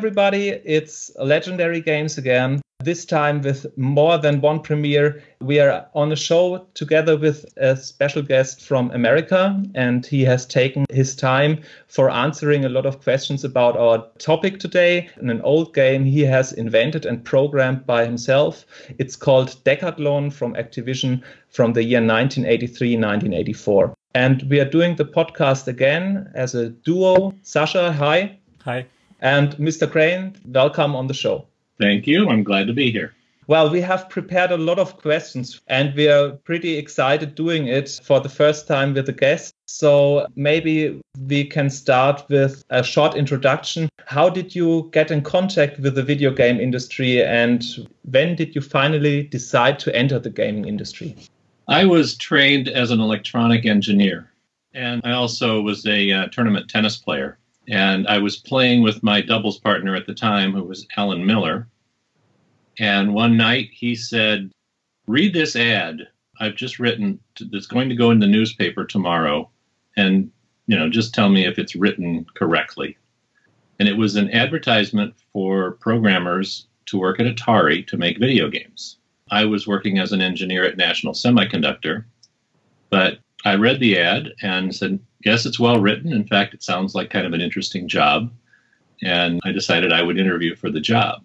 Everybody. It's Legendary Games again. This time with more than one premiere. We are on a show together with a special guest from America, and he has taken his time for answering a lot of questions about our topic today. In an old game he has invented and programmed by himself. It's called Decathlon from Activision from the year 1983 1984. And we are doing the podcast again as a duo. Sasha, hi. Hi. And Mr. Crane, welcome on the show. Thank you. I'm glad to be here. Well, we have prepared a lot of questions and we are pretty excited doing it for the first time with a guest. So maybe we can start with a short introduction. How did you get in contact with the video game industry and when did you finally decide to enter the gaming industry? I was trained as an electronic engineer and I also was a uh, tournament tennis player. And I was playing with my doubles partner at the time, who was Alan Miller. And one night he said, Read this ad I've just written that's going to go in the newspaper tomorrow. And, you know, just tell me if it's written correctly. And it was an advertisement for programmers to work at Atari to make video games. I was working as an engineer at National Semiconductor, but I read the ad and said, yes, it's well written. In fact, it sounds like kind of an interesting job. And I decided I would interview for the job.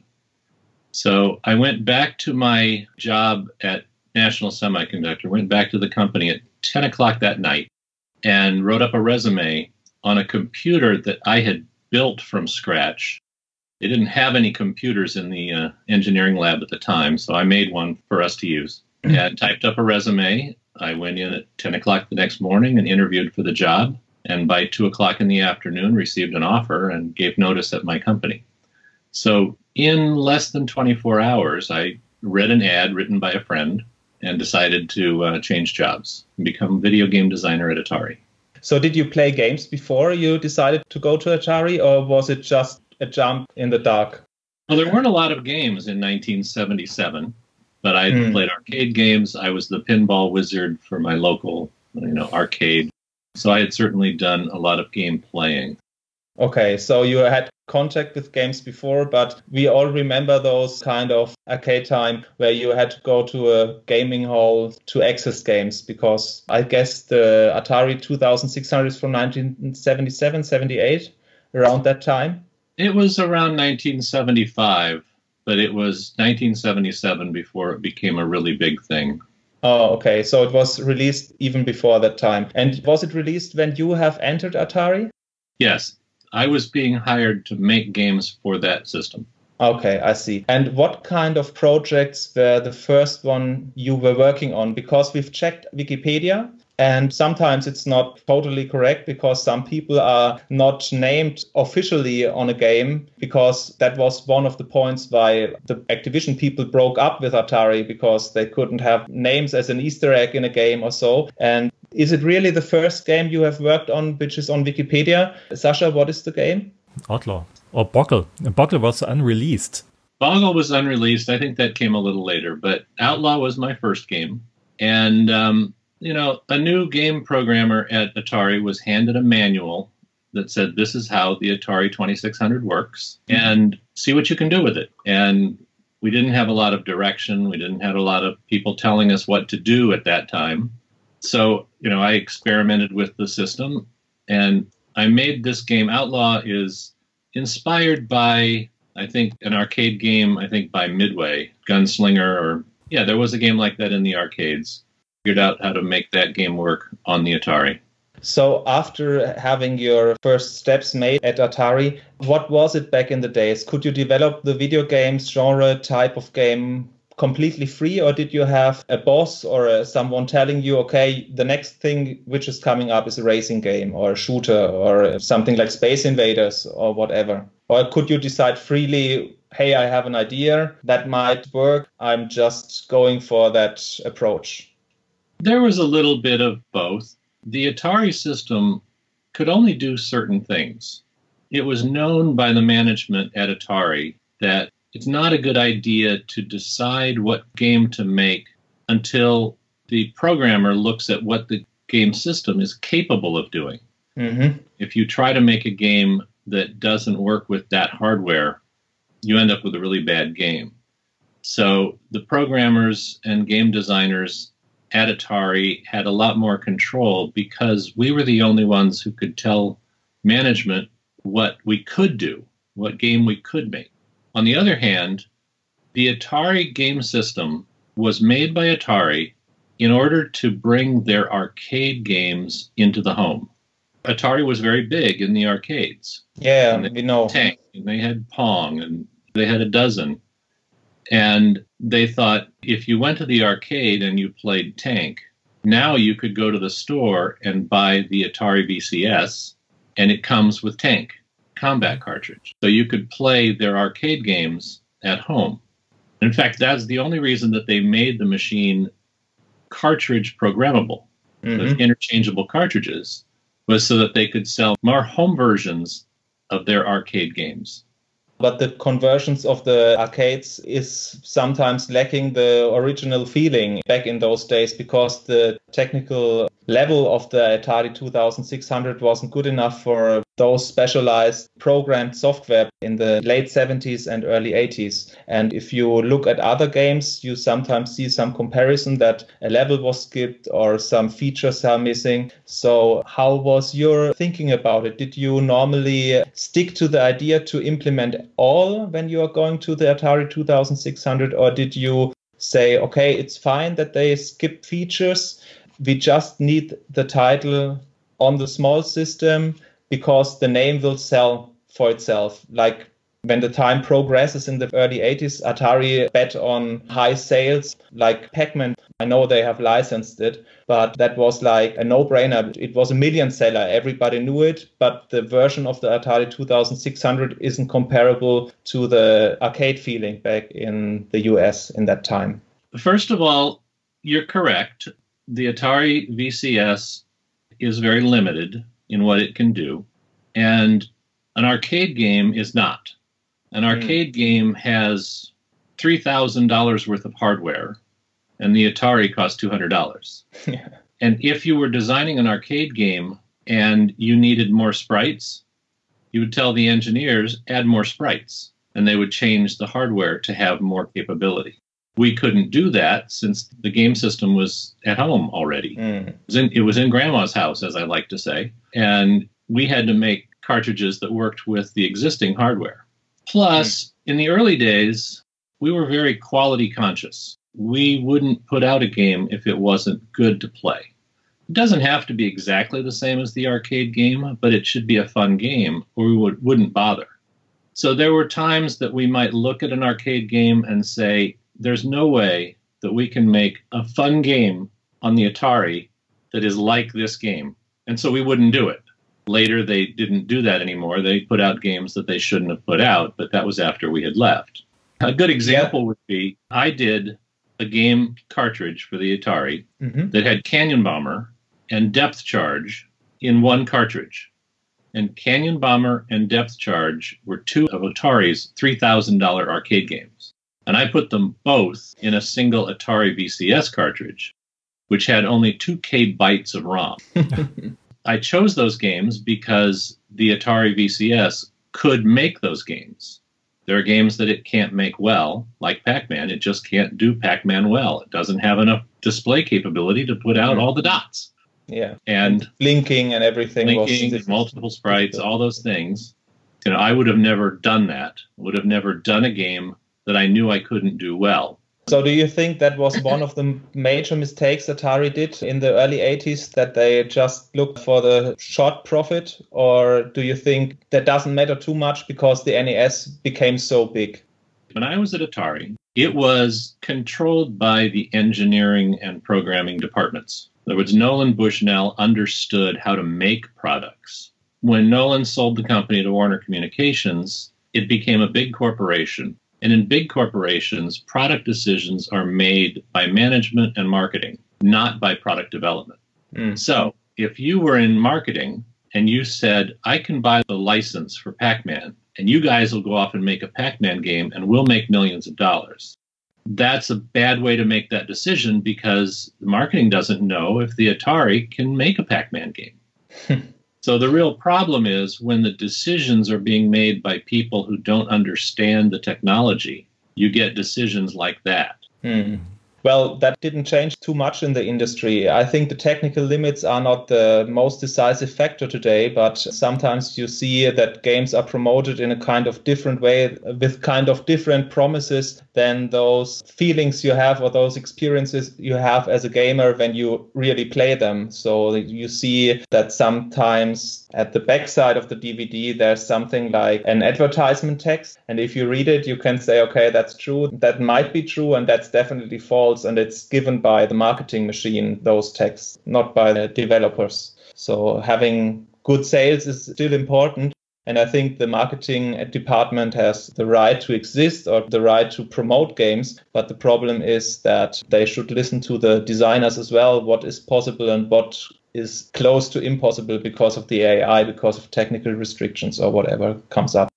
So I went back to my job at National Semiconductor, went back to the company at 10 o'clock that night and wrote up a resume on a computer that I had built from scratch. They didn't have any computers in the uh, engineering lab at the time, so I made one for us to use. And typed up a resume I went in at 10 o'clock the next morning and interviewed for the job. And by 2 o'clock in the afternoon, received an offer and gave notice at my company. So, in less than 24 hours, I read an ad written by a friend and decided to uh, change jobs and become video game designer at Atari. So, did you play games before you decided to go to Atari, or was it just a jump in the dark? Well, there weren't a lot of games in 1977 but I mm. played arcade games. I was the pinball wizard for my local, you know, arcade. So I had certainly done a lot of game playing. Okay, so you had contact with games before, but we all remember those kind of arcade time where you had to go to a gaming hall to access games because I guess the Atari 2600 is from 1977, 78, around that time. It was around 1975 but it was 1977 before it became a really big thing. Oh, okay. So it was released even before that time. And was it released when you have entered Atari? Yes. I was being hired to make games for that system. Okay, I see. And what kind of projects were the first one you were working on? Because we've checked Wikipedia and sometimes it's not totally correct because some people are not named officially on a game because that was one of the points why the Activision people broke up with Atari because they couldn't have names as an Easter egg in a game or so. And is it really the first game you have worked on which is on Wikipedia? Sasha, what is the game? Outlaw or Boggle. Boggle was unreleased. Boggle was unreleased. I think that came a little later, but Outlaw was my first game. And um, you know, a new game programmer at Atari was handed a manual that said, This is how the Atari 2600 works, and see what you can do with it. And we didn't have a lot of direction. We didn't have a lot of people telling us what to do at that time. So, you know, I experimented with the system and I made this game. Outlaw is inspired by, I think, an arcade game, I think by Midway, Gunslinger, or yeah, there was a game like that in the arcades figured out how to make that game work on the Atari. So, after having your first steps made at Atari, what was it back in the days? Could you develop the video games genre type of game completely free, or did you have a boss or a, someone telling you, okay, the next thing which is coming up is a racing game or a shooter or something like Space Invaders or whatever? Or could you decide freely, hey, I have an idea that might work, I'm just going for that approach? There was a little bit of both. The Atari system could only do certain things. It was known by the management at Atari that it's not a good idea to decide what game to make until the programmer looks at what the game system is capable of doing. Mm-hmm. If you try to make a game that doesn't work with that hardware, you end up with a really bad game. So the programmers and game designers at Atari had a lot more control because we were the only ones who could tell management what we could do, what game we could make. On the other hand, the Atari game system was made by Atari in order to bring their arcade games into the home. Atari was very big in the arcades. Yeah, we know. Tank, and they had Pong, and they had a dozen. And they thought if you went to the arcade and you played Tank, now you could go to the store and buy the Atari VCS, and it comes with Tank combat cartridge. So you could play their arcade games at home. In fact, that's the only reason that they made the machine cartridge programmable Mhm. with interchangeable cartridges was so that they could sell more home versions of their arcade games. But the conversions of the arcades is sometimes lacking the original feeling back in those days because the technical level of the Atari 2600 wasn't good enough for those specialized programmed software in the late 70s and early 80s. And if you look at other games, you sometimes see some comparison that a level was skipped or some features are missing. So, how was your thinking about it? Did you normally stick to the idea to implement all when you are going to the Atari 2600, or did you say, okay, it's fine that they skip features? We just need the title on the small system because the name will sell for itself. Like when the time progresses in the early 80s, Atari bet on high sales like Pac Man. I know they have licensed it, but that was like a no brainer. It was a million seller. Everybody knew it, but the version of the Atari 2600 isn't comparable to the arcade feeling back in the US in that time. First of all, you're correct. The Atari VCS is very limited in what it can do, and an arcade game is not. An hmm. arcade game has $3,000 worth of hardware, and the Atari costs $200. Yeah. And if you were designing an arcade game and you needed more sprites, you would tell the engineers, add more sprites, and they would change the hardware to have more capability. We couldn't do that since the game system was at home already. Mm. It was in, it was in grandma's house, as I like to say, and we had to make cartridges that worked with the existing hardware. Plus, in the early days, we were very quality conscious. We wouldn't put out a game if it wasn't good to play. It doesn't have to be exactly the same as the arcade game, but it should be a fun game, or we would, wouldn't bother. So there were times that we might look at an arcade game and say, there's no way that we can make a fun game on the Atari that is like this game. And so we wouldn't do it. Later, they didn't do that anymore. They put out games that they shouldn't have put out, but that was after we had left. A good example would be I did a game cartridge for the Atari Mhm. that had Canyon Bomber and Depth Charge in one cartridge. And Canyon Bomber and Depth Charge were two of Atari's $3,000 arcade games. And I put them both in a single Atari VCS cartridge, which had only 2K bytes of ROM. I chose those games because the Atari VCS could make those games. There are games that it can't make well, like Pac Man. It just can't do Pac Man well. It doesn't have enough display capability to put out all the dots. Yeah. And Blinking and everything linking, multiple sprites, all those things. You know, I would have never done that. Would have never done a game that I knew I couldn't do well. So, do you think that was one of the major mistakes Atari did in the early 80s that they just looked for the short profit? Or do you think that doesn't matter too much because the NES became so big? When I was at Atari, it was controlled by the engineering and programming departments. In other words, Nolan Bushnell understood how to make products. When Nolan sold the company to Warner Communications, it became a big corporation. And in big corporations, product decisions are made by management and marketing, not by product development. Mm. So if you were in marketing and you said, I can buy the license for Pac Man, and you guys will go off and make a Pac Man game and we'll make millions of dollars. That's a bad way to make that decision because the marketing doesn't know if the Atari can make a Pac Man game. So the real problem is when the decisions are being made by people who don't understand the technology, you get decisions like that. Hmm. Well, that didn't change too much in the industry. I think the technical limits are not the most decisive factor today, but sometimes you see that games are promoted in a kind of different way with kind of different promises than those feelings you have or those experiences you have as a gamer when you really play them. So you see that sometimes at the backside of the DVD, there's something like an advertisement text. And if you read it, you can say, okay, that's true. That might be true. And that's definitely false and it's given by the marketing machine, those texts, not by the developers. So having good sales is still important. And I think the marketing department has the right to exist or the right to promote games. But the problem is that they should listen to the designers as well, what is possible and what is close to impossible because of the AI, because of technical restrictions or whatever comes up.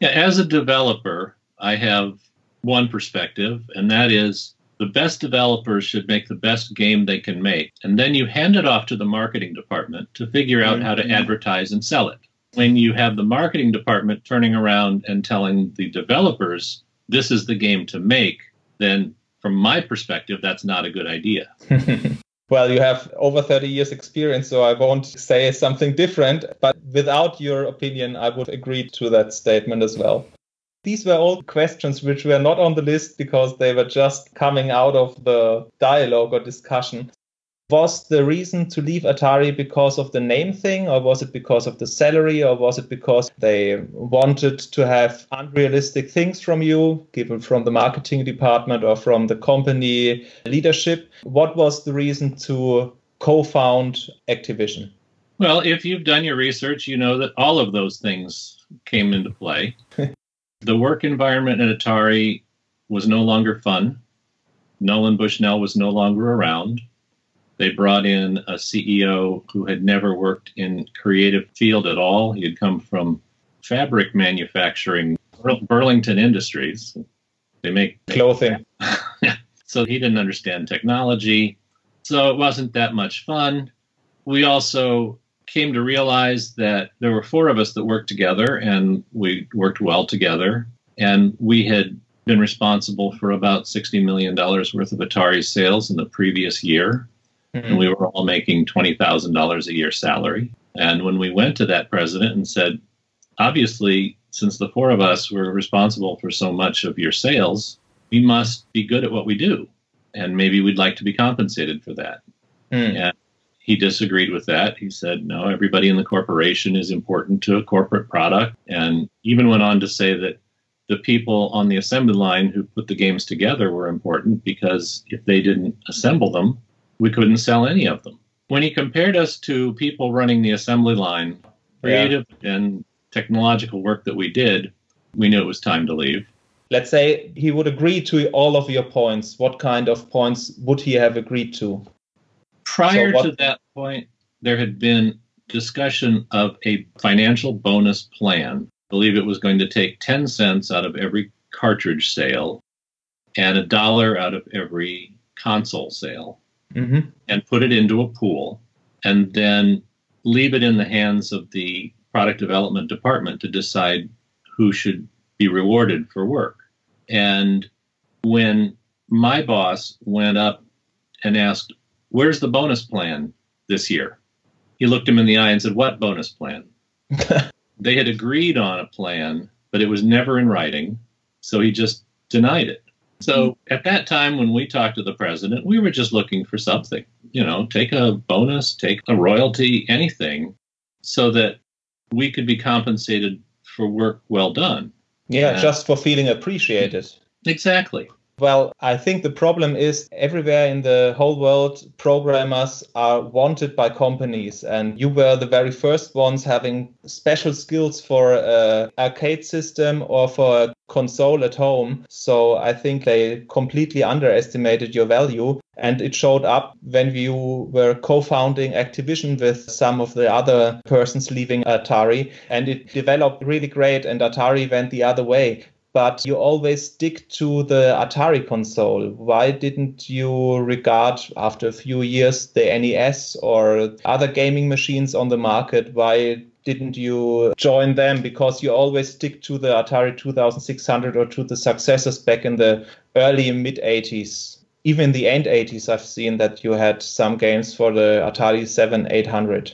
Yeah, as a developer, I have one perspective, and that is the best developers should make the best game they can make. And then you hand it off to the marketing department to figure out how to mm-hmm. advertise and sell it. When you have the marketing department turning around and telling the developers, this is the game to make, then from my perspective, that's not a good idea. well, you have over 30 years experience, so I won't say something different. But without your opinion, I would agree to that statement as well. These were all questions which were not on the list because they were just coming out of the dialogue or discussion. Was the reason to leave Atari because of the name thing, or was it because of the salary, or was it because they wanted to have unrealistic things from you, given from the marketing department or from the company leadership? What was the reason to co found Activision? Well, if you've done your research, you know that all of those things came into play. The work environment at Atari was no longer fun. Nolan Bushnell was no longer around. They brought in a CEO who had never worked in creative field at all. He had come from fabric manufacturing, Burlington Industries. They make clothing. so he didn't understand technology. So it wasn't that much fun. We also came to realize that there were four of us that worked together and we worked well together. And we had been responsible for about $60 million worth of Atari sales in the previous year. Mm-hmm. And we were all making $20,000 a year salary. And when we went to that president and said, obviously, since the four of us were responsible for so much of your sales, we must be good at what we do. And maybe we'd like to be compensated for that. Mm. And he disagreed with that. He said, no, everybody in the corporation is important to a corporate product. And even went on to say that the people on the assembly line who put the games together were important because if they didn't assemble them, we couldn't sell any of them. When he compared us to people running the assembly line, creative yeah. and technological work that we did, we knew it was time to leave. Let's say he would agree to all of your points. What kind of points would he have agreed to? Prior so to that point, there had been discussion of a financial bonus plan. I believe it was going to take 10 cents out of every cartridge sale and a dollar out of every console sale mm-hmm. and put it into a pool and then leave it in the hands of the product development department to decide who should be rewarded for work. And when my boss went up and asked, Where's the bonus plan this year? He looked him in the eye and said, What bonus plan? they had agreed on a plan, but it was never in writing. So he just denied it. So hmm. at that time, when we talked to the president, we were just looking for something, you know, take a bonus, take a royalty, anything, so that we could be compensated for work well done. Yeah, and just for feeling appreciated. Exactly. Well, I think the problem is everywhere in the whole world, programmers are wanted by companies. And you were the very first ones having special skills for an arcade system or for a console at home. So I think they completely underestimated your value. And it showed up when you were co founding Activision with some of the other persons leaving Atari. And it developed really great, and Atari went the other way but you always stick to the Atari console. Why didn't you regard, after a few years, the NES or other gaming machines on the market? Why didn't you join them? Because you always stick to the Atari 2600 or to the successors back in the early mid 80s. Even in the end 80s, I've seen that you had some games for the Atari 7 800.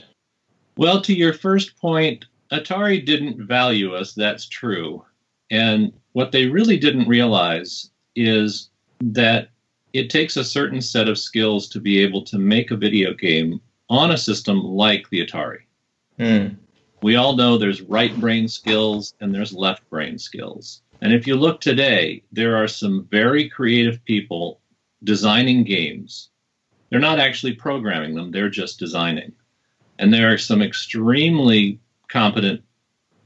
Well, to your first point, Atari didn't value us, that's true. And what they really didn't realize is that it takes a certain set of skills to be able to make a video game on a system like the Atari. Mm. We all know there's right brain skills and there's left brain skills. And if you look today, there are some very creative people designing games. They're not actually programming them, they're just designing. And there are some extremely competent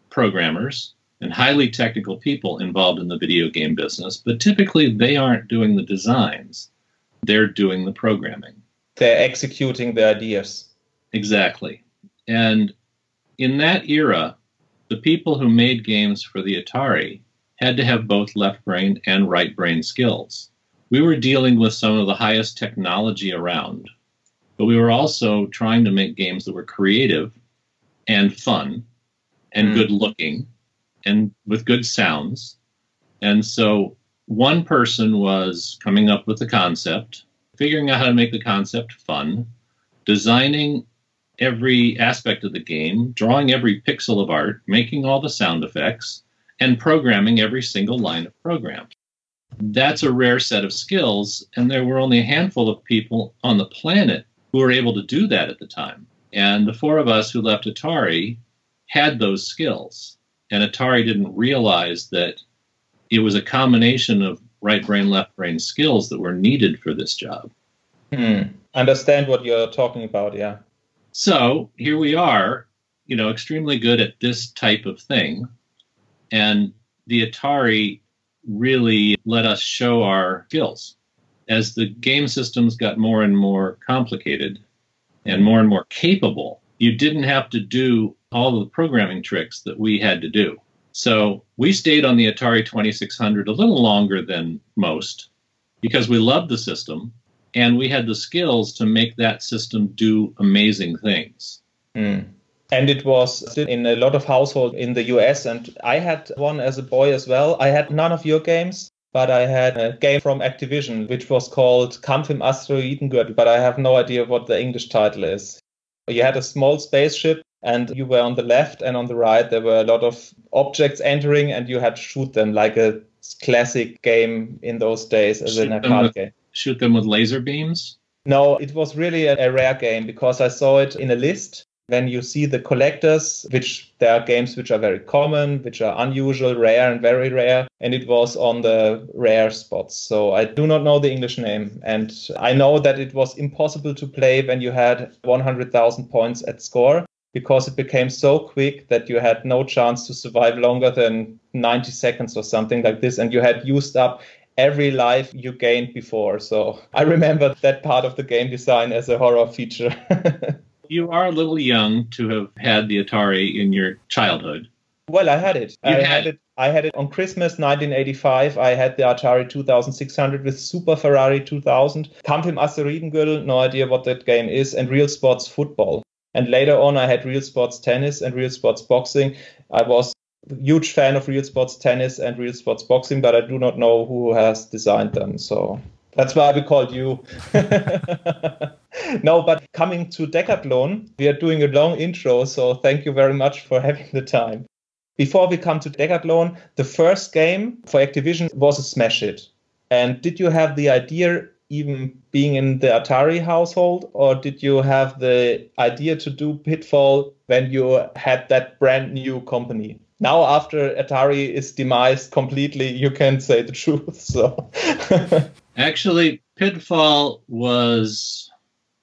programmers and highly technical people involved in the video game business, but typically they aren't doing the designs, they're doing the programming. They're executing the ideas. Exactly. And in that era, the people who made games for the Atari had to have both left brain and right brain skills. We were dealing with some of the highest technology around, but we were also trying to make games that were creative and fun and mm. good looking and with good sounds. And so one person was coming up with the concept, figuring out how to make the concept fun, designing every aspect of the game, drawing every pixel of art, making all the sound effects, and programming every single line of program. That's a rare set of skills, and there were only a handful of people on the planet who were able to do that at the time. And the four of us who left Atari had those skills. And Atari didn't realize that it was a combination of right brain, left brain skills that were needed for this job. Hmm. Understand what you're talking about, yeah. So here we are, you know, extremely good at this type of thing. And the Atari really let us show our skills. As the game systems got more and more complicated and more and more capable, you didn't have to do all of the programming tricks that we had to do. So we stayed on the Atari 2600 a little longer than most because we loved the system and we had the skills to make that system do amazing things. Mm. And it was in a lot of households in the US. And I had one as a boy as well. I had none of your games, but I had a game from Activision, which was called Kampf im Asteroidengürtel, but I have no idea what the English title is. You had a small spaceship and you were on the left and on the right there were a lot of objects entering and you had to shoot them like a classic game in those days as an arcade game shoot them with laser beams? No, it was really a, a rare game because I saw it in a list when you see the collectors, which there are games which are very common, which are unusual, rare, and very rare, and it was on the rare spots. So I do not know the English name. And I know that it was impossible to play when you had 100,000 points at score because it became so quick that you had no chance to survive longer than 90 seconds or something like this. And you had used up every life you gained before. So I remember that part of the game design as a horror feature. you are a little young to have had the Atari in your childhood. Well, I had it. You I had, had it. I had it on Christmas 1985. I had the Atari 2600 with Super Ferrari 2000, Kampf im Asteroidengürtel, no idea what that game is, and Real Sports Football. And later on, I had Real Sports Tennis and Real Sports Boxing. I was huge fan of real sports tennis and real sports boxing, but I do not know who has designed them. So that's why we called you. no, but coming to Decathlon, we are doing a long intro, so thank you very much for having the time. Before we come to Decathlon, the first game for Activision was a smash hit. And did you have the idea even being in the Atari household, or did you have the idea to do Pitfall when you had that brand new company? now after Atari is demised completely, you can say the truth. So actually, Pitfall was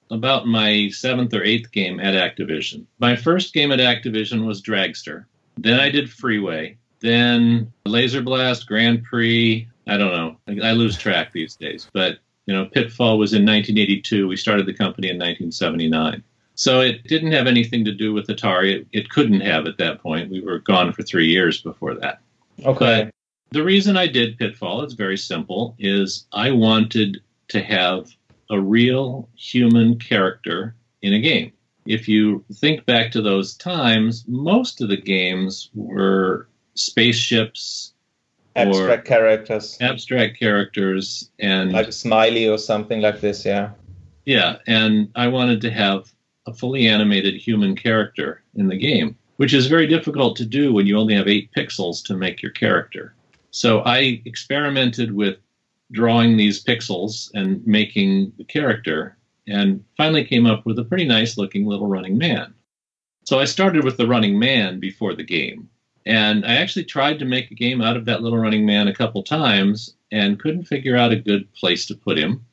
about my seventh or eighth game at Activision. My first game at Activision was Dragster. Then I did Freeway. Then Laser Blast, Grand Prix. I don't know. I lose track these days. But you know, Pitfall was in 1982. We started the company in 1979. So it didn't have anything to do with Atari. It, it, couldn't have at that point. We were gone for three years before that. Okay. The reason I did Pitfall is very simple is I wanted to have a real human character in a game. If you think back to those times, most of the games were spaceships, Abstract characters, abstract characters, and like a smiley or something like this. Yeah. yeah, and I wanted to have a fully animated human character in the game, which is very difficult to do when you only have eight pixels to make your character. So I experimented with drawing these pixels and making the character, and finally came up with a pretty nice looking little running man. So I started with the running man before the game. And I actually tried to make a game out of that little running man a couple times and couldn't figure out a good place to put him.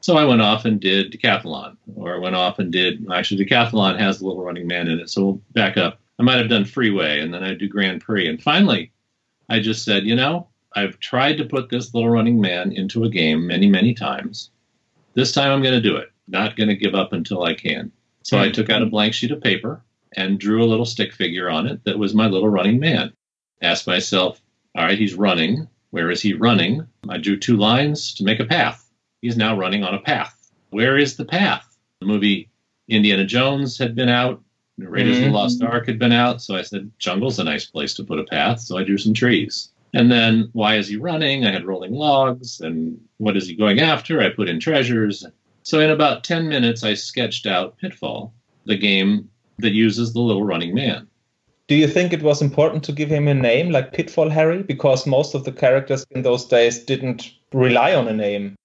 So I went off and did Decathlon, or I went off and did actually Decathlon has the little running man in it. So we'll back up. I might have done Freeway and then I'd do Grand Prix. And finally, I just said, you know, I've tried to put this little running man into a game many, many times. This time I'm going to do it. Not going to give up until I can. So I hmm. took out a blank sheet of paper and drew a little stick figure on it that was my little running man. Asked myself, all right, he's running. Where is he running? I drew two lines to make a path. He's now running on a path. Where is the path? The movie Indiana Jones had been out. Raiders of the mm-hmm. Lost Ark had been out. So I said, jungle's a nice place to put a path. So I drew some trees. And then, why is he running? I had rolling logs. And what is he going after? I put in treasures. So in about 10 minutes, I sketched out Pitfall, the game that uses the little running man. Do you think it was important to give him a name like Pitfall Harry? Because most of the characters in those days didn't rely on a name.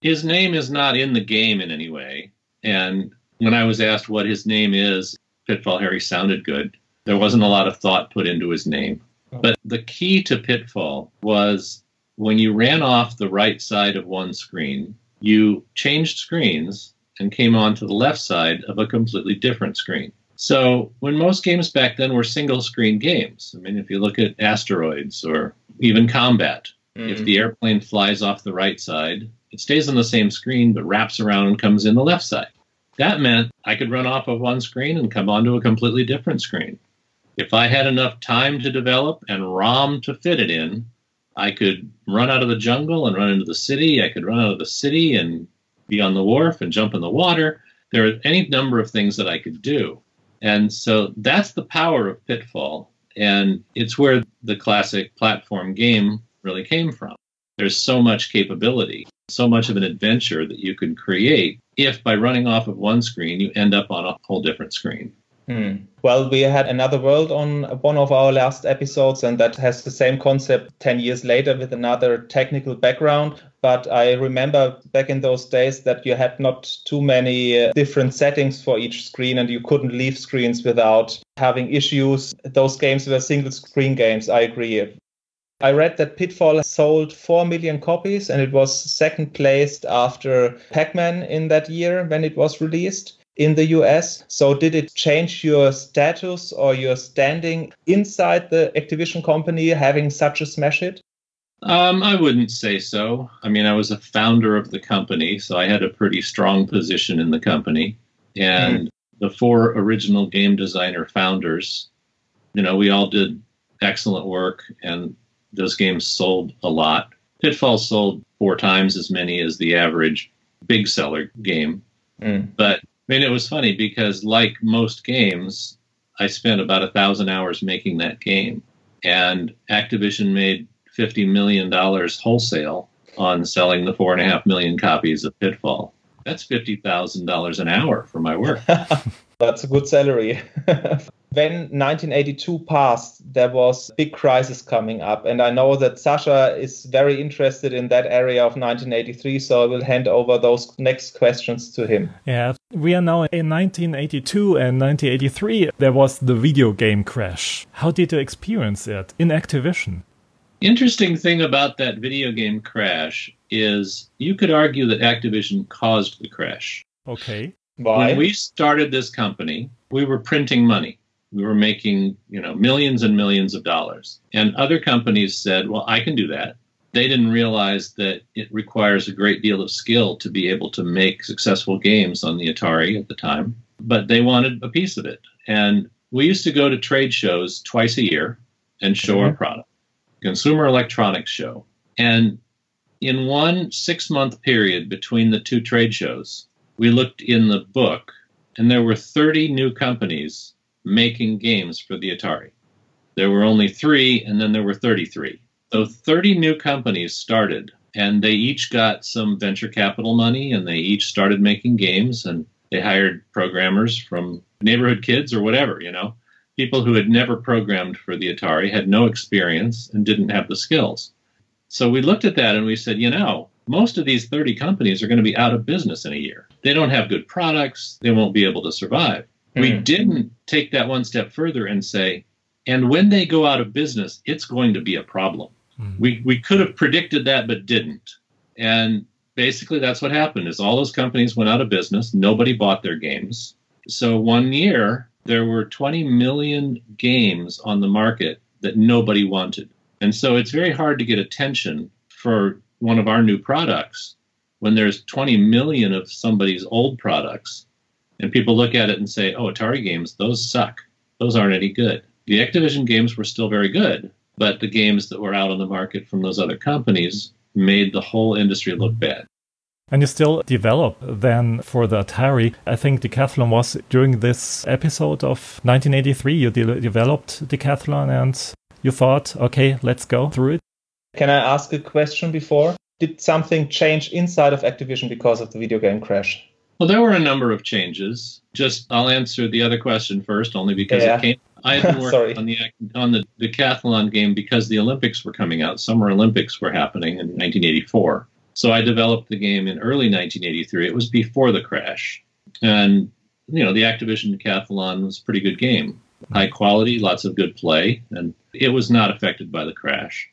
His name is not in the game in any way. And when I was asked what his name is, Pitfall Harry sounded good. There wasn't a lot of thought put into his name. Oh. But the key to Pitfall was when you ran off the right side of one screen, you changed screens and came onto the left side of a completely different screen. So, when most games back then were single screen games, I mean, if you look at Asteroids or even Combat, if mm-hmm. the airplane flies off the right side, it stays on the same screen but wraps around and comes in the left side. That meant I could run off of one screen and come onto a completely different screen. If I had enough time to develop and ROM to fit it in, I could run out of the jungle and run into the city. I could run out of the city and be on the wharf and jump in the water. There are any number of things that I could do. And so that's the power of Pitfall. And it's where the classic platform game really came from. There's so much capability, so much of an adventure that you can create if by running off of one screen, you end up on a whole different screen. Hmm. Well, we had another world on one of our last episodes, and that has the same concept 10 years later with another technical background. But I remember back in those days that you had not too many uh, different settings for each screen, and you couldn't leave screens without having issues. Those games were single screen games, I agree. I read that Pitfall sold 4 million copies and it was second placed after Pac Man in that year when it was released in the US. So, did it change your status or your standing inside the Activision company having such a smash hit? Um, I wouldn't say so. I mean, I was a founder of the company, so I had a pretty strong position in the company. And the four original game designer founders, you know, we all did excellent work, and those games sold a lot. Pitfall sold four times as many as the average big seller game. Mm. But I mean, it was funny because, like most games, I spent about a thousand hours making that game, and Activision made fifty million dollars wholesale on selling the four and a half million copies of Pitfall. That's fifty thousand dollars an hour for my work. That's a good salary. when 1982 passed, there was a big crisis coming up. And I know that Sasha is very interested in that area of 1983. So I will hand over those next questions to him. Yeah, we are now in 1982 and 1983. There was the video game crash. How did you experience it in Activision? Interesting thing about that video game crash is you could argue that Activision caused the crash. Okay. Why? When we started this company, we were printing money. We were making, you know, millions and millions of dollars. And other companies said, "Well, I can do that." They didn't realize that it requires a great deal of skill to be able to make successful games on the Atari at the time, but they wanted a piece of it. And we used to go to trade shows twice a year and show our mm-hmm. product. Consumer Electronics Show. And in one six month period between the two trade shows, we looked in the book, and there were 30 new companies making games for the Atari. There were only three, and then there were 33. So 30 new companies started, and they each got some venture capital money, and they each started making games, and they hired programmers from neighborhood kids or whatever, you know, people who had never programmed for the Atari, had no experience, and didn't have the skills. So we looked at that and we said, you know, most of these 30 companies are going to be out of business in a year. They don't have good products, they won't be able to survive. Mm. We didn't take that one step further and say, and when they go out of business, it's going to be a problem. Mm. We, we could have predicted that, but didn't. And basically, that's what happened is all those companies went out of business. Nobody bought their games. So one year, there were 20 million games on the market that nobody wanted. And so it's very hard to get attention for one of our new products when there's 20 million of somebody's old products and people look at it and say, oh, Atari games, those suck. Those aren't any good. The Activision games were still very good, but the games that were out on the market from those other companies made the whole industry look bad. And you still develop then for the Atari. I think Decathlon was during this episode of 1983, you de developed Decathlon and you thought, okay, let's go through it. Can I ask a question before? Did something change inside of Activision because of the video game crash? Well, there were a number of changes. Just I'll answer the other question first, only because yeah. it came. I had been working on the on the decathlon game because the Olympics were coming out. Summer Olympics were happening in 1984. So I developed the game in early 1983. It was before the crash, and you know the Activision Decathlon was a pretty good game, high quality, lots of good play, and it was not affected by the crash.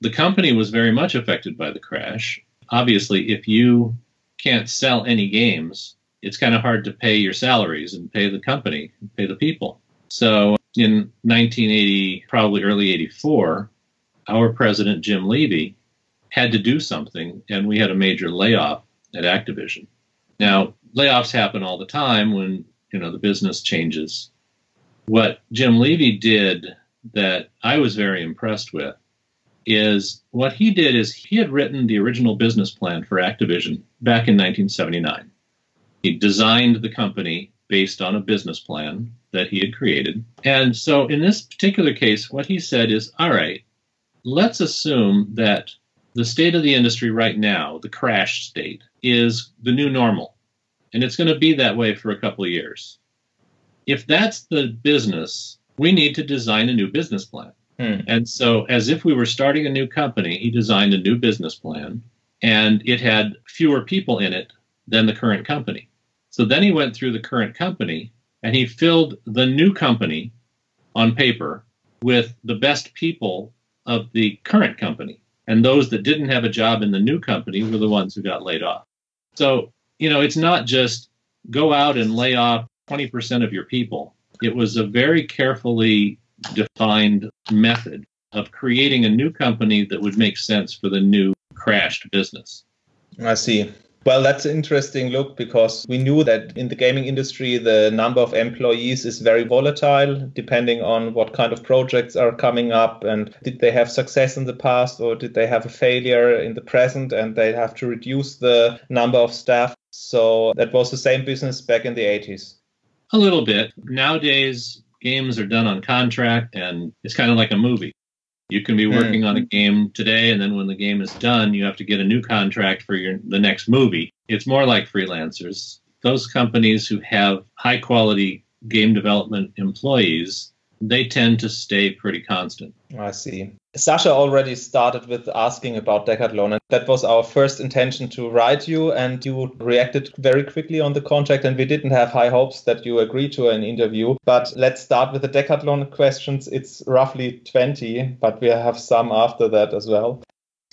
The company was very much affected by the crash. Obviously, if you can't sell any games, it's kind of hard to pay your salaries and pay the company, pay the people. So in 1980, probably early 84, our president, Jim Levy, had to do something, and we had a major layoff at Activision. Now, layoffs happen all the time when you know the business changes. What Jim Levy did that I was very impressed with is what he did is he had written the original business plan for Activision back in 1979. He designed the company based on a business plan that he had created. And so in this particular case, what he said is all right, let's assume that the state of the industry right now, the crash state, is the new normal. And it's going to be that way for a couple of years. If that's the business, we need to design a new business plan. Hmm. And so, as if we were starting a new company, he designed a new business plan, and it had fewer people in it than the current company. So then he went through the current company and he filled the new company on paper with the best people of the current company. And those that didn't have a job in the new company were the ones who got laid off. So, you know, it's not just go out and lay off 20% of your people. It was a very carefully defined method of creating a new company that would make sense for the new crashed business. I see. Well, that's an interesting look because we knew that in the gaming industry, the number of employees is very volatile depending on what kind of projects are coming up and did they have success in the past or did they have a failure in the present and they have to reduce the number of staff. So that was the same business back in the 80s. A little bit. Nowadays, games are done on contract and it's kind of like a movie. You can be hmm. working mm. on a game today and then when the game is done, you have to get a new contract for your the next movie. It's more like freelancers. Those companies who have high quality game development employees they tend to stay pretty constant. I see. Sasha already started with asking about Decathlon, and that was our first intention to write you, and you reacted very quickly on the contract, and we didn't have high hopes that you agreed to an interview. But let's start with the Decathlon questions. It's roughly 20, but we have some after that as well.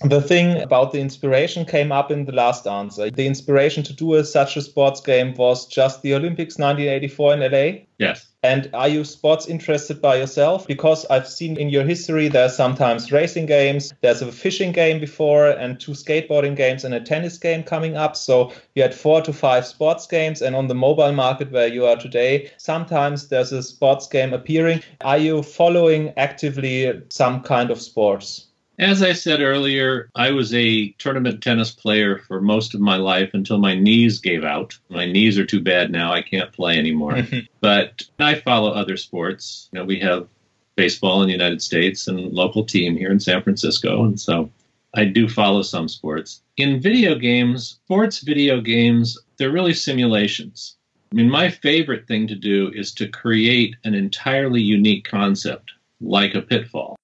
The thing about the inspiration came up in the last answer. The inspiration to do a, such a sports game was just the Olympics 1984 in LA. Yes. And are you sports interested by yourself? Because I've seen in your history there's sometimes racing games, there's a fishing game before, and two skateboarding games and a tennis game coming up. So you had four to five sports games. And on the mobile market where you are today, sometimes there's a sports game appearing. Are you following actively some kind of sports? As I said earlier, I was a tournament tennis player for most of my life until my knees gave out. My knees are too bad now. I can't play anymore. but I follow other sports. You know, we have baseball in the United States and local team here in San Francisco. And so I do follow some sports. In video games, sports video games, they're really simulations. I mean, my favorite thing to do is to create an entirely unique concept, like a pitfall,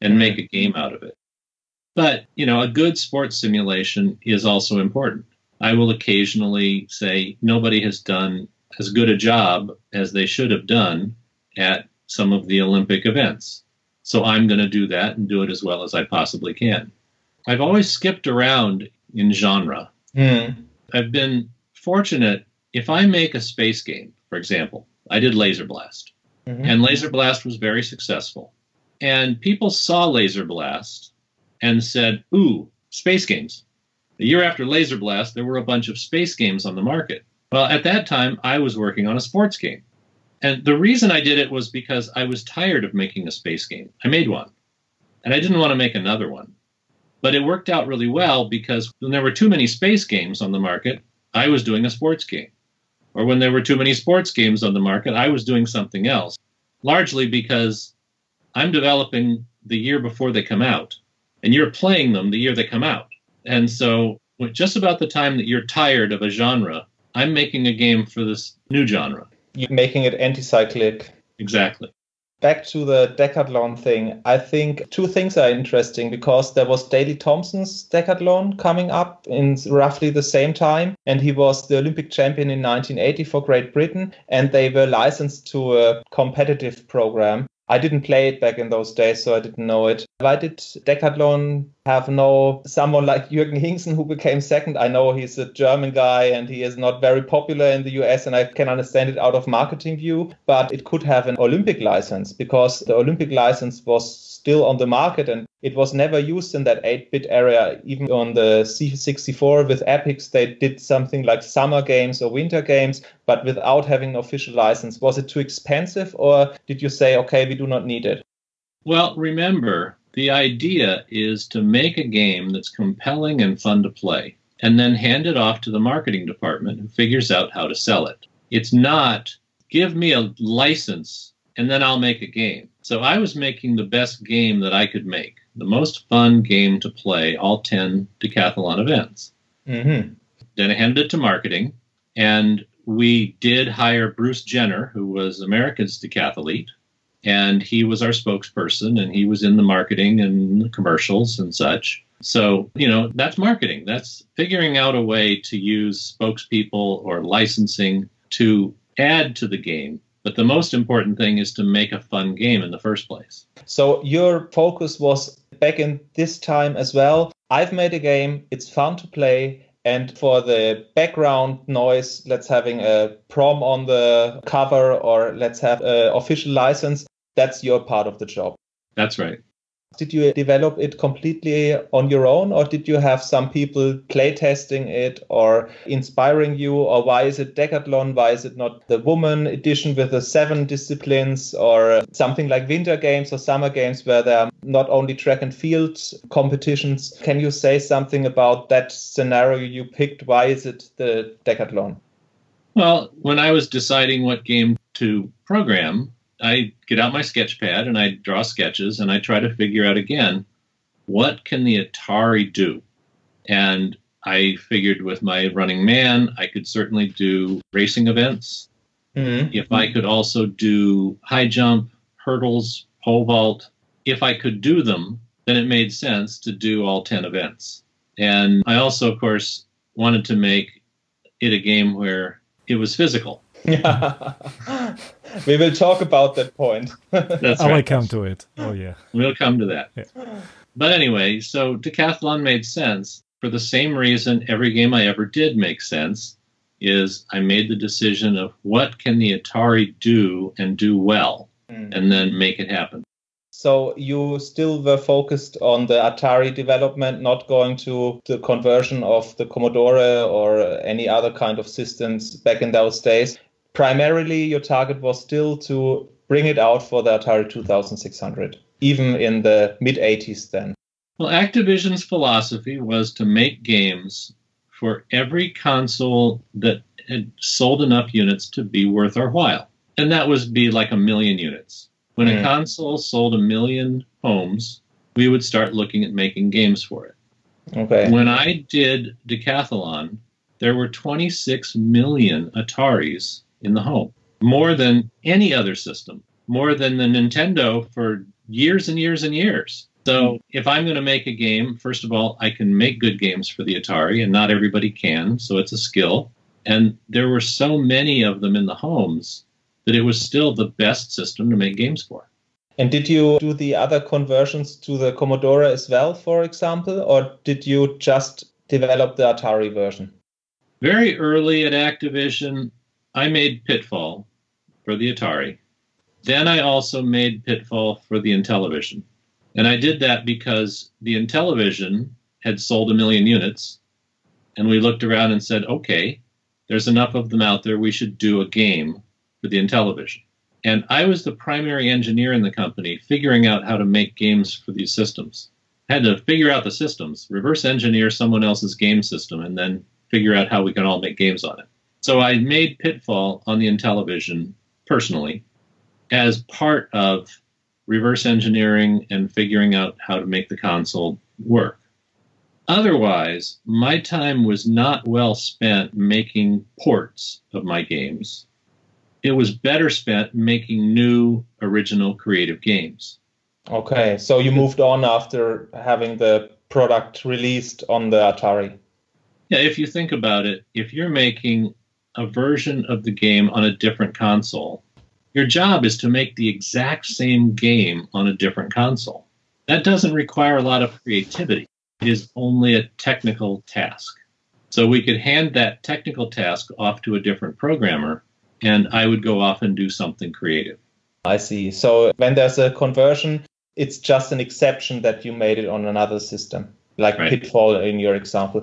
and make a game out of it. But, you know, a good sports simulation is also important. I will occasionally say nobody has done as good a job as they should have done at some of the Olympic events. So I'm going to do that and do it as well as I possibly can. I've always skipped around in genre. Mm. I've been fortunate if I make a space game, for example, I did Laser Blast. Mhm. And Laser Blast was very successful. And people saw Laser Blast and said, Ooh, space games. The year after Laser Blast, there were a bunch of space games on the market. Well, at that time, I was working on a sports game. And the reason I did it was because I was tired of making a space game. I made one, and I didn't want to make another one. But it worked out really well because when there were too many space games on the market, I was doing a sports game. Or when there were too many sports games on the market, I was doing something else. Largely because I'm developing the year before they come out, and you're playing them the year they come out. And so, just about the time that you're tired of a genre, I'm making a game for this new genre. You're making it anti-cyclic. Exactly. Back to the decathlon thing, I think two things are interesting because there was Daley Thompson's decathlon coming up in roughly the same time, and he was the Olympic champion in 1980 for Great Britain, and they were licensed to a competitive program. I didn't play it back in those days, so I didn't know it. Why did Decathlon have no someone like Jürgen Hingsen who became second? I know he's a German guy and he is not very popular in the US, and I can understand it out of marketing view, but it could have an Olympic license because the Olympic license was still on the market and it was never used in that 8-bit area. Even on the C64 with Epyx, they did something like summer games or winter games, but without having an official license. Was it too expensive or did you say, okay, we do not need it? Well, remember, the idea is to make a game that's compelling and fun to play, and then hand it off to the marketing department who figures out how to sell it. It's not give me a license and then I'll make a game. So I was making the best game that I could make, the most fun game to play all 10 decathlon events. Mm-hmm. Then I handed it to marketing, and we did hire Bruce Jenner, who was America's decathlete, and he was our spokesperson, and he was in the marketing and the commercials and such. So, you know, that's marketing. That's figuring out a way to use spokespeople or licensing to add to the game. But the most important thing is to make a fun game in the first place. So your focus was back in this time as well. I've made a game, it's fun to play. And for the background noise, let's having a prom on the cover or let's have an official license. That's your part of the job. That's right. Did you develop it completely on your own, or did you have some people playtesting it or inspiring you? Or why is it Decathlon? Why is it not the woman edition with the seven disciplines, or something like winter games or summer games where there are not only track and field competitions? Can you say something about that scenario you picked? Why is it the Decathlon? Well, when I was deciding what game to program, I get out my sketch pad and I draw sketches and I try to figure out again what can the Atari do? And I figured with my running man, I could certainly do racing events. Mm-hmm. If I could also do high jump, hurdles, pole vault, if I could do them, then it made sense to do all 10 events. And I also, of course, wanted to make it a game where it was physical. we will talk about that point. That's right. I will come to it. Oh yeah. We'll come to that. Yeah. But anyway, so Decathlon made sense for the same reason every game I ever did make sense is I made the decision of what can the Atari do and do well Mm. and then make it happen. So you still were focused on the Atari development, not going to the conversion of the Commodore or any other kind of systems back in those days. Primarily, your target was still to bring it out for the Atari 2600, even in the mid 80s then. Well, Activision's philosophy was to make games for every console that had sold enough units to be worth our while. And that was be like a million units. When Mm. a console sold a million homes, we would start looking at making games for it. Okay. When I did Decathlon, there were 26 million Ataris in the home, more than any other system, more than the Nintendo for years and years and years. So if I'm going to make a game, first of all, I can make good games for the Atari, and not everybody can, so it's a skill. And there were so many of them in the homes that it was still the best system to make games for. And did you do the other conversions to the Commodore as well, for example, or did you just develop the Atari version? Very early at Activision, I made Pitfall for the Atari. Then I also made Pitfall for the Intellivision. And I did that because the Intellivision had sold a million units. And we looked around and said, okay, there's enough of them out there. We should do a game for the Intellivision. And I was the primary engineer in the company figuring out how to make games for these systems. I had to figure out the systems, reverse engineer someone else's game system, and then figure out how we can all make games on it. So I made Pitfall on the Intellivision personally as part of reverse engineering and figuring out how to make the console work. Otherwise, my time was not well spent making ports of my games. It was better spent making new, original, creative games. Okay, so you moved on after having the product released on the Atari. Yeah, if you think about it, if you're making a version of the game on a different console, your job is to make the exact same game on a different console. That doesn't require a lot of creativity. It is only a technical task. So we could hand that technical task off to a different programmer, and I would go off and do something creative. I see. So when there's a conversion, it's just an exception that you made it on another system, like Right. Pitfall in your example.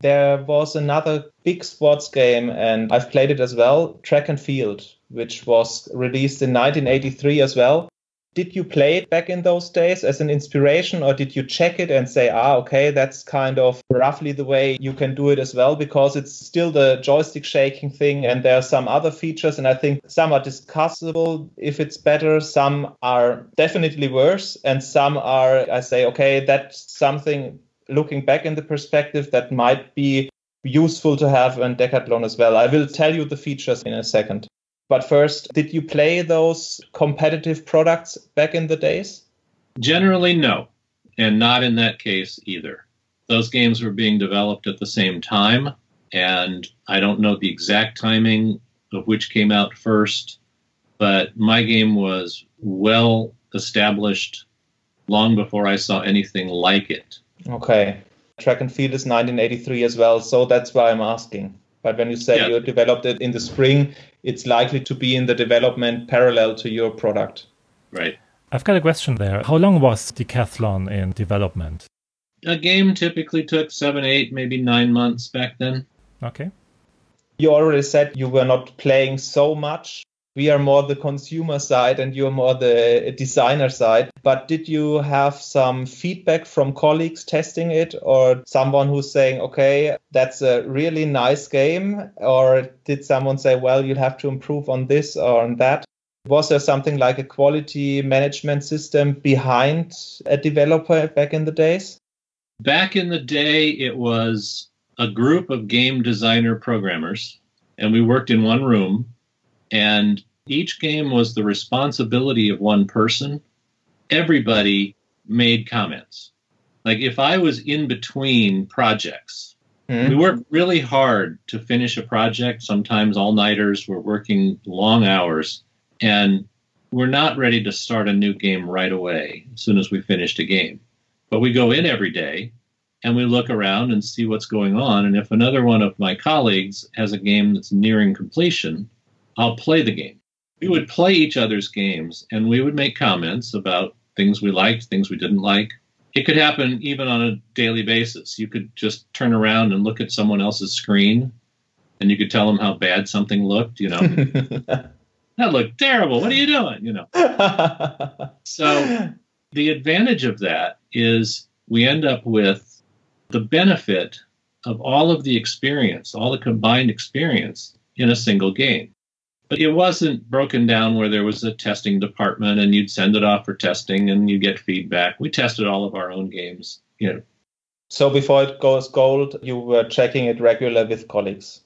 There was another big sports game, and I've played it as well, Track and Field, which was released in 1983 as well. Did you play it back in those days as an inspiration, or did you check it and say, ah, okay, that's kind of roughly the way you can do it as well? Because it's still the joystick shaking thing, and there are some other features, and I think some are discussable if it's better, some are definitely worse, and some are, I say, okay, that's something looking back in the perspective that might be useful to have in Decathlon as well. I will tell you the features in a second. But first, did you play those competitive products back in the days? Generally, no, and not in that case either. Those games were being developed at the same time, and I don't know the exact timing of which came out first, but my game was well established long before I saw anything like it. Okay. Track and field is 1983 as well, so that's why I'm asking. But when you say Yeah. you developed it in the spring, it's likely to be in the development parallel to your product. Right. I've got a question there. How long was Decathlon in development? A game typically took seven, eight, maybe nine months back then. Okay. You already said you were not playing so much. We are more the consumer side and you're more the designer side. But did you have some feedback from colleagues testing it or someone who's saying, okay, that's a really nice game? Or did someone say, well, you'll have to improve on this or on that? Was there something like a quality management system behind a developer back in the days? Back in the day, it was a group of game designer programmers, and we worked in one room, and each game was the responsibility of one person. Everybody made comments. Like if I was in between projects, Hmm? we worked really hard to finish a project, sometimes all nighters, we're working long hours, and we're not ready to start a new game right away as soon as we finished a game. But we go in every day and we look around and see what's going on. And if another one of my colleagues has a game that's nearing completion, I'll play the game. We would play each other's games and we would make comments about things we liked, things we didn't like. It could happen even on a daily basis. You could just turn around and look at someone else's screen and you could tell them how bad something looked, you know. that looked terrible. What are you doing? You know. so the advantage of that is we end up with the benefit of all of the experience, all the combined experience in a single game. But it wasn't broken down where there was a testing department and you'd send it off for testing and you get feedback. We tested all of our own games, you know. So before it goes gold, you were checking it regular with colleagues.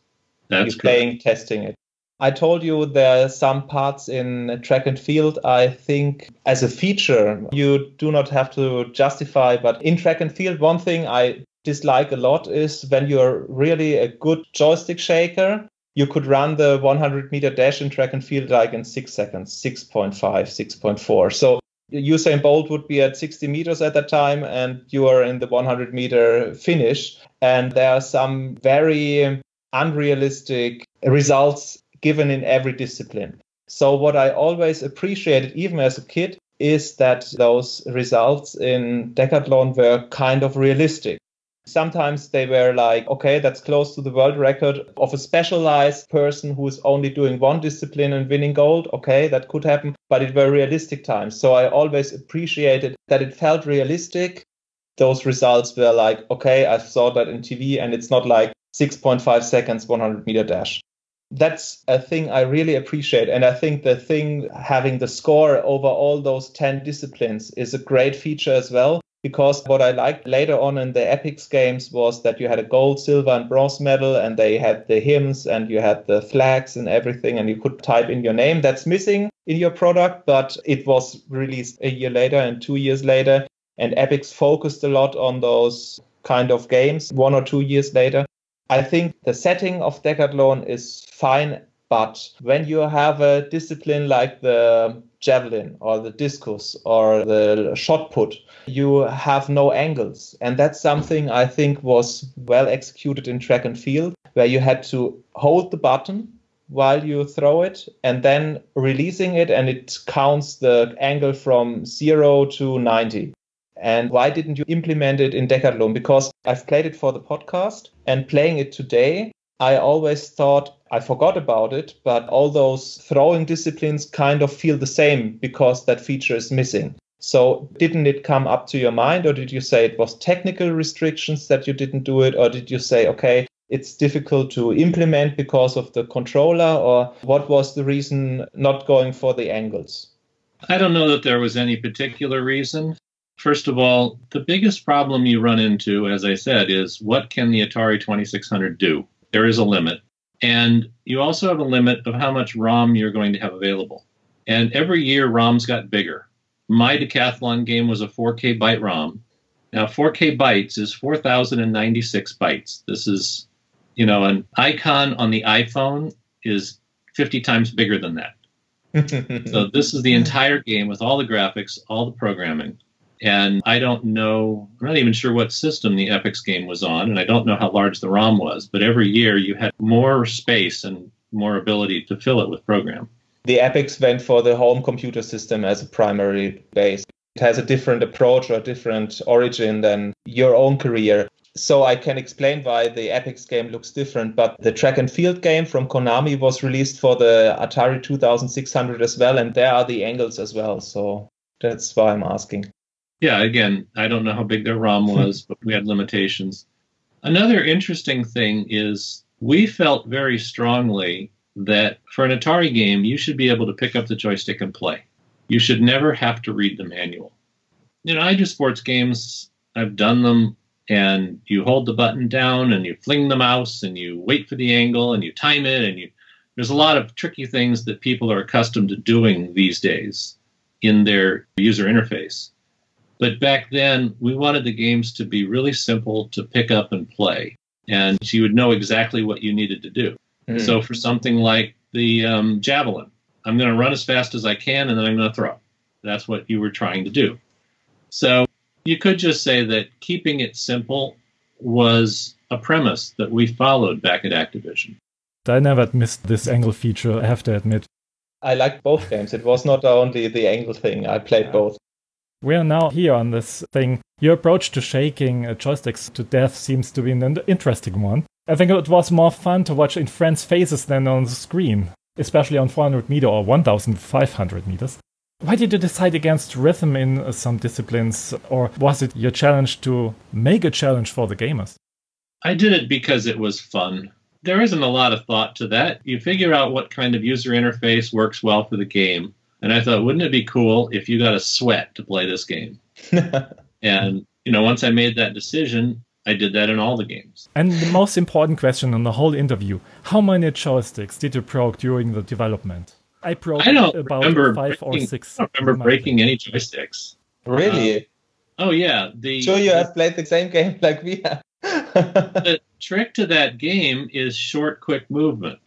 That's You're playing, testing it. I told you there are some parts in track and field. I think as a feature, you do not have to justify, but in track and field, one thing I dislike a lot is when you're really a good joystick shaker, you could run the 100 meter dash in track and field like in six seconds, 6.5, 6.4. So Usain Bolt would be at 60 meters at that time, and you are in the 100 meter finish. And there are some very unrealistic results given in every discipline. So, what I always appreciated, even as a kid, is that those results in decathlon were kind of realistic. Sometimes they were like, okay, that's close to the world record of a specialized person who's only doing one discipline and winning gold. Okay, that could happen, but it were realistic times. So I always appreciated that it felt realistic. Those results were like, okay, I saw that in TV and it's not like 6.5 seconds, 100 meter dash that's a thing I really appreciate. And I think the thing having the score over all those 10 disciplines is a great feature as well. Because what I liked later on in the Epyx games was that you had a gold, silver, and bronze medal, and they had the hymns and you had the flags and everything, and you could type in your name. That's missing in your product, but it was released a year later and two years later. And Epyx focused a lot on those kind of games one or two years later. I think the setting of decathlon is fine, but when you have a discipline like the javelin or the discus or the shot put, you have no angles. And that's something I think was well executed in track and field, where you had to hold the button while you throw it and then releasing it, and it counts the angle from zero to 90. And why didn't you implement it in Decathlon? Because I've played it for the podcast and playing it today, I always thought I forgot about it, but all those throwing disciplines kind of feel the same because that feature is missing. So, didn't it come up to your mind, or did you say it was technical restrictions that you didn't do it, or did you say, okay, it's difficult to implement because of the controller, or what was the reason not going for the angles? I don't know that there was any particular reason. First of all, the biggest problem you run into, as I said, is what can the Atari 2600 do? There is a limit. And you also have a limit of how much ROM you're going to have available. And every year, ROMs got bigger. My decathlon game was a 4K byte ROM. Now, 4K bytes is 4,096 bytes. This is, you know, an icon on the iPhone is 50 times bigger than that. so, this is the entire game with all the graphics, all the programming. And I don't know, I'm not even sure what system the Epyx game was on, and I don't know how large the ROM was, but every year you had more space and more ability to fill it with program. The Epyx went for the home computer system as a primary base. It has a different approach or a different origin than your own career. So I can explain why the Epyx game looks different, but the track and field game from Konami was released for the Atari 2600 as well, and there are the angles as well. So that's why I'm asking yeah, again, I don't know how big their ROM was, but we had limitations. Another interesting thing is we felt very strongly that for an Atari game, you should be able to pick up the joystick and play. You should never have to read the manual. You know, I do sports games, I've done them, and you hold the button down and you fling the mouse and you wait for the angle and you time it and you there's a lot of tricky things that people are accustomed to doing these days in their user interface. But back then, we wanted the games to be really simple to pick up and play. And you would know exactly what you needed to do. Mm. So for something like the um, javelin, I'm going to run as fast as I can and then I'm going to throw. That's what you were trying to do. So You could just say that keeping it simple was a premise that we followed back at Activision. I never missed this angle feature, I have to admit. I liked both games. It was not only the angle thing, I played both. We are now here on this thing. Your approach to shaking uh, joysticks to death seems to be an interesting one. I think it was more fun to watch in friends' faces than on the screen, especially on 400 meter or 1500 meters. Why did you decide against rhythm in uh, some disciplines, or was it your challenge to make a challenge for the gamers? I did it because it was fun. There isn't a lot of thought to that. You figure out what kind of user interface works well for the game. And I thought, wouldn't it be cool if you got a sweat to play this game? and, you know, once I made that decision, I did that in all the games. And the most important question in the whole interview how many joysticks did you broke during the development? I broke I don't about remember five breaking, or six. I don't remember breaking any joysticks. Really? Um, oh, yeah. The, so you have played the same game like we have. the trick to that game is short, quick movement.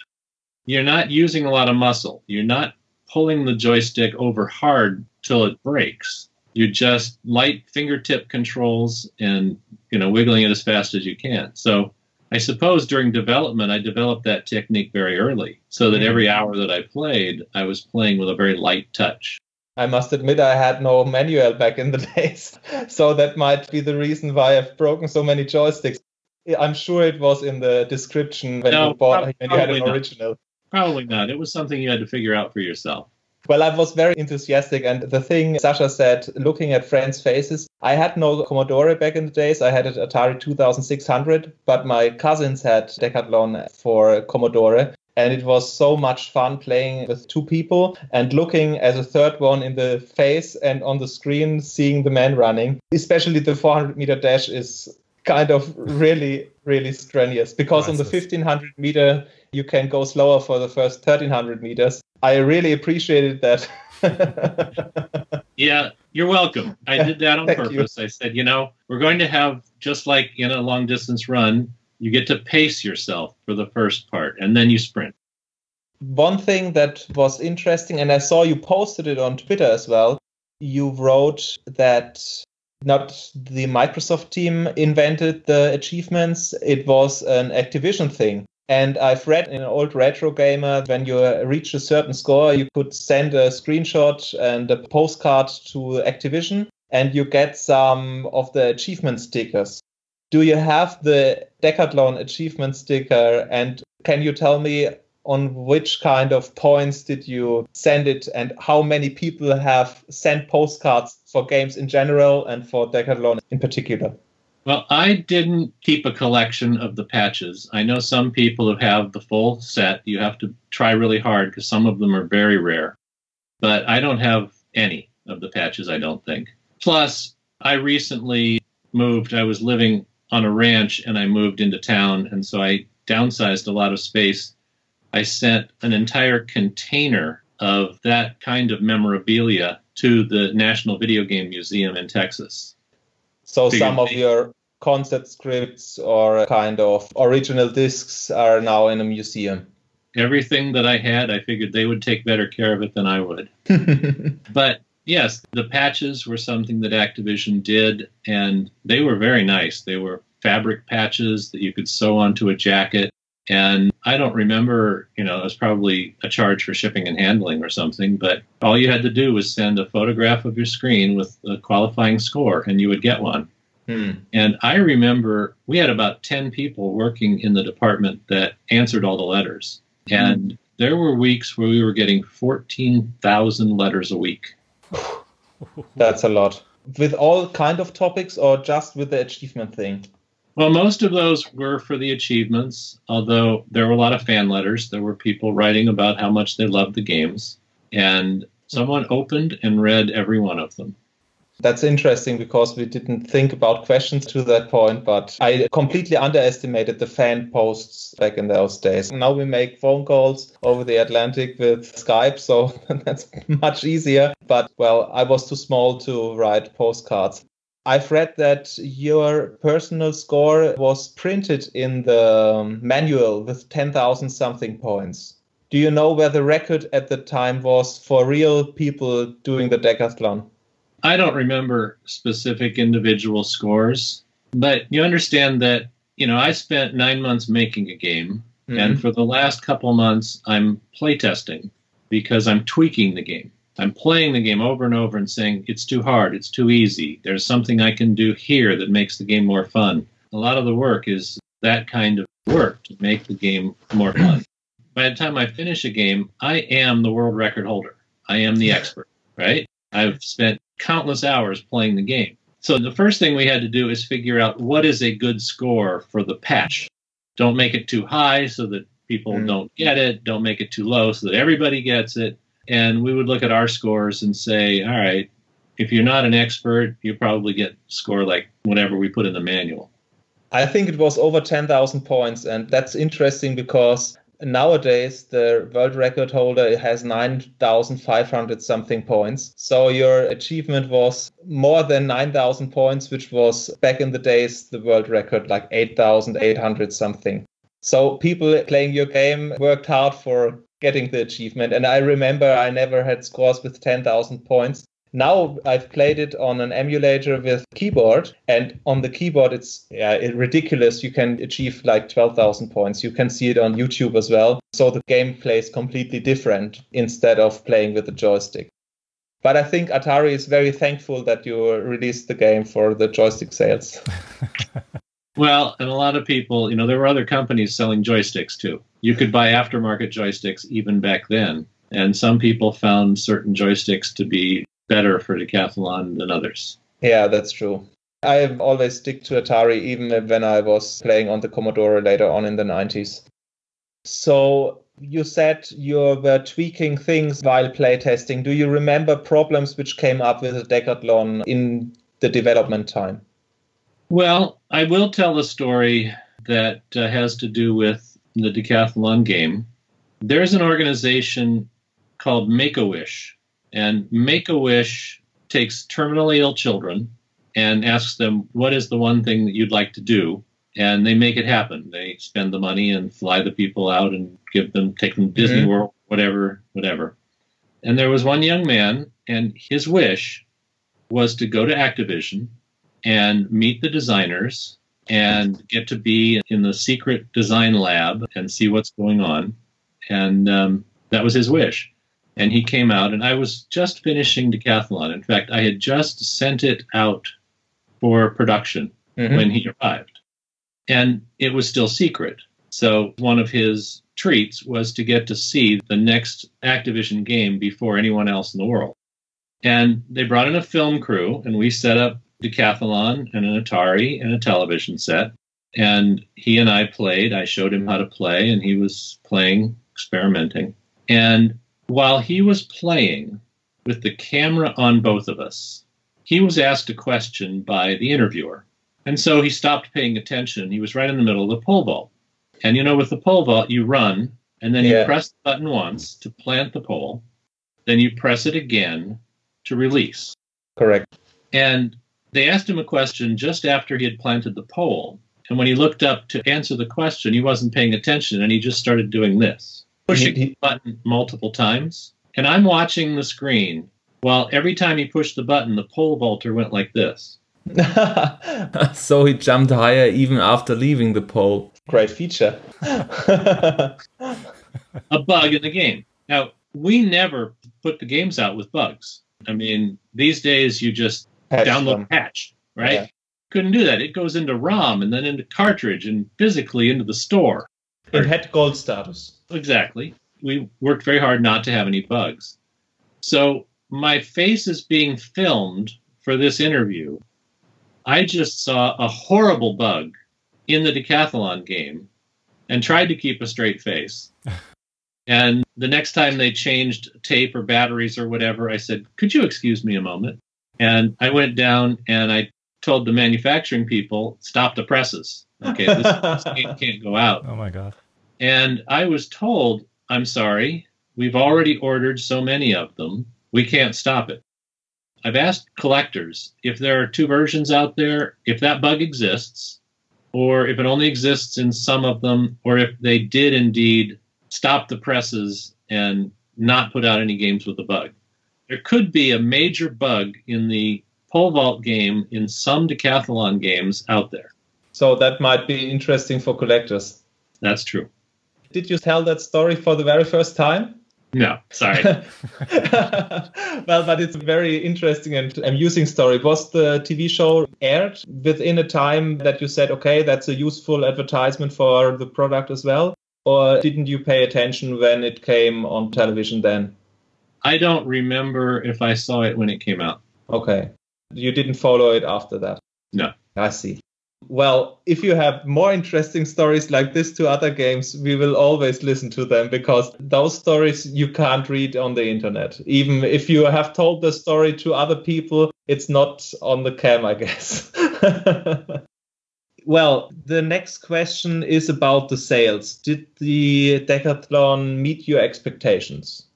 You're not using a lot of muscle. You're not pulling the joystick over hard till it breaks. You just light fingertip controls and you know wiggling it as fast as you can. So I suppose during development I developed that technique very early, so that mm-hmm. every hour that I played, I was playing with a very light touch. I must admit I had no manual back in the days, so that might be the reason why I've broken so many joysticks. I'm sure it was in the description when no, you bought when you had an not. original. Probably not. It was something you had to figure out for yourself. Well, I was very enthusiastic. And the thing Sasha said, looking at friends' faces, I had no Commodore back in the days. I had an Atari 2600, but my cousins had Decathlon for Commodore. And it was so much fun playing with two people and looking as a third one in the face and on the screen seeing the man running. Especially the 400 meter dash is kind of really, really strenuous because on the 1500 meter, you can go slower for the first 1300 meters. I really appreciated that. yeah, you're welcome. I did that on purpose. You. I said, you know, we're going to have just like in a long distance run, you get to pace yourself for the first part and then you sprint. One thing that was interesting, and I saw you posted it on Twitter as well, you wrote that not the Microsoft team invented the achievements, it was an Activision thing. And I've read in an old retro gamer, when you reach a certain score, you could send a screenshot and a postcard to Activision, and you get some of the achievement stickers. Do you have the Decathlon achievement sticker? And can you tell me on which kind of points did you send it and how many people have sent postcards for games in general and for Decathlon in particular? Well, I didn't keep a collection of the patches. I know some people who have the full set. You have to try really hard because some of them are very rare. But I don't have any of the patches, I don't think. Plus, I recently moved. I was living on a ranch and I moved into town. And so I downsized a lot of space. I sent an entire container of that kind of memorabilia to the National Video Game Museum in Texas. So some of your concept scripts or kind of original discs are now in a museum. Everything that I had, I figured they would take better care of it than I would. but yes, the patches were something that Activision did, and they were very nice. They were fabric patches that you could sew onto a jacket. And I don't remember, you know, it was probably a charge for shipping and handling or something, but all you had to do was send a photograph of your screen with a qualifying score and you would get one. Hmm. And I remember we had about 10 people working in the department that answered all the letters. Hmm. And there were weeks where we were getting 14,000 letters a week. That's a lot. With all kind of topics or just with the achievement thing? Well, most of those were for the achievements, although there were a lot of fan letters. There were people writing about how much they loved the games, and someone opened and read every one of them. That's interesting because we didn't think about questions to that point, but I completely underestimated the fan posts back in those days. Now we make phone calls over the Atlantic with Skype, so that's much easier. But well, I was too small to write postcards. I've read that your personal score was printed in the um, manual with 10,000 something points. Do you know where the record at the time was for real people doing the decathlon? I don't remember specific individual scores, but you understand that, you know, I spent nine months making a game, mm-hmm. and for the last couple months, I'm playtesting because I'm tweaking the game. I'm playing the game over and over and saying, it's too hard, it's too easy, there's something I can do here that makes the game more fun. A lot of the work is that kind of work to make the game more fun. By the time I finish a game, I am the world record holder. I am the expert, right? I've spent countless hours playing the game. So the first thing we had to do is figure out what is a good score for the patch. Don't make it too high so that people mm. don't get it. Don't make it too low so that everybody gets it. And we would look at our scores and say, all right, if you're not an expert, you probably get score like whatever we put in the manual. I think it was over 10,000 points. And that's interesting because nowadays the world record holder has 9,500 something points. So your achievement was more than 9,000 points, which was back in the days the world record, like 8,800 something. So people playing your game worked hard for getting the achievement. And I remember I never had scores with 10,000 points. Now I've played it on an emulator with keyboard, and on the keyboard it's yeah ridiculous. You can achieve like twelve thousand points. You can see it on YouTube as well. So the gameplay is completely different instead of playing with the joystick. But I think Atari is very thankful that you released the game for the joystick sales. well, and a lot of people, you know, there were other companies selling joysticks too. You could buy aftermarket joysticks even back then. And some people found certain joysticks to be better for decathlon than others. Yeah, that's true. I've always stick to Atari, even when I was playing on the Commodore later on in the 90s. So you said you were tweaking things while playtesting. Do you remember problems which came up with the Decathlon in the development time? Well, I will tell a story that uh, has to do with the Decathlon game. There's an organization called Make a Wish and Make a Wish takes terminally ill children and asks them, What is the one thing that you'd like to do? And they make it happen. They spend the money and fly the people out and give them, take them to Disney mm-hmm. World, whatever, whatever. And there was one young man, and his wish was to go to Activision and meet the designers and get to be in the secret design lab and see what's going on. And um, that was his wish and he came out, and I was just finishing Decathlon. In fact, I had just sent it out for production mm-hmm. when he arrived, and it was still secret. So one of his treats was to get to see the next Activision game before anyone else in the world. And they brought in a film crew, and we set up Decathlon and an Atari and a television set. And he and I played. I showed him how to play, and he was playing, experimenting. And while he was playing with the camera on both of us, he was asked a question by the interviewer. And so he stopped paying attention. He was right in the middle of the pole vault. And you know, with the pole vault, you run and then yeah. you press the button once to plant the pole, then you press it again to release. Correct. And they asked him a question just after he had planted the pole. And when he looked up to answer the question, he wasn't paying attention and he just started doing this pushing the button multiple times. And I'm watching the screen while every time he pushed the button, the pole vaulter went like this. so he jumped higher even after leaving the pole. Great feature. a bug in the game. Now, we never put the games out with bugs. I mean, these days you just patch download them. patch, right? Yeah. Couldn't do that. It goes into ROM and then into cartridge and physically into the store. It had gold status. Exactly. We worked very hard not to have any bugs. So my face is being filmed for this interview. I just saw a horrible bug in the decathlon game and tried to keep a straight face. and the next time they changed tape or batteries or whatever, I said, Could you excuse me a moment? And I went down and I told the manufacturing people, Stop the presses. Okay, this, this game can't go out. Oh my God. And I was told, I'm sorry, we've already ordered so many of them, we can't stop it. I've asked collectors if there are two versions out there, if that bug exists, or if it only exists in some of them, or if they did indeed stop the presses and not put out any games with the bug. There could be a major bug in the pole vault game in some decathlon games out there. So that might be interesting for collectors. That's true. Did you tell that story for the very first time? No, sorry. well, but it's a very interesting and amusing story. Was the TV show aired within a time that you said, okay, that's a useful advertisement for the product as well? Or didn't you pay attention when it came on television then? I don't remember if I saw it when it came out. Okay. You didn't follow it after that? No. I see. Well, if you have more interesting stories like this to other games, we will always listen to them because those stories you can't read on the internet. Even if you have told the story to other people, it's not on the cam, I guess. well, the next question is about the sales. Did the decathlon meet your expectations?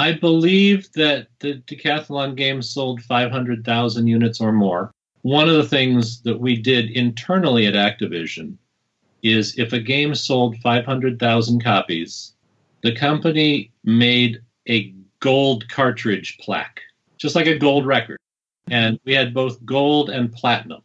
I believe that the decathlon game sold 500,000 units or more one of the things that we did internally at Activision is if a game sold 500,000 copies, the company made a gold cartridge plaque, just like a gold record. And we had both gold and platinum.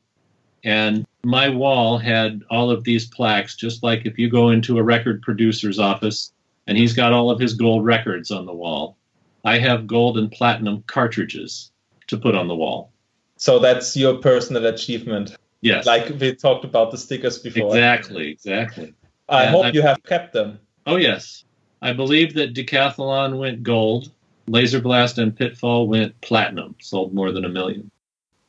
And my wall had all of these plaques, just like if you go into a record producer's office and he's got all of his gold records on the wall, I have gold and platinum cartridges to put on the wall. So that's your personal achievement. Yes. Like we talked about the stickers before. Exactly, exactly. I and hope I, you have kept them. Oh, yes. I believe that Decathlon went gold, Laser Blast and Pitfall went platinum, sold more than a million.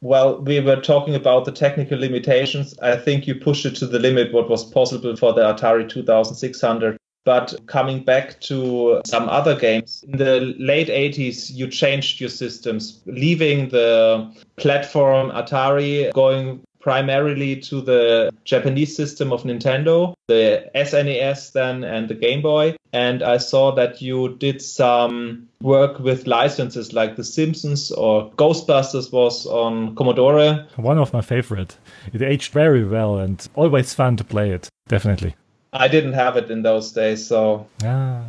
Well, we were talking about the technical limitations. I think you pushed it to the limit what was possible for the Atari 2600. But coming back to some other games, in the late 80s, you changed your systems, leaving the platform Atari, going primarily to the Japanese system of Nintendo, the SNES then, and the Game Boy. And I saw that you did some work with licenses like The Simpsons or Ghostbusters was on Commodore. One of my favorite. It aged very well and always fun to play it, definitely. I didn't have it in those days, so. Ah.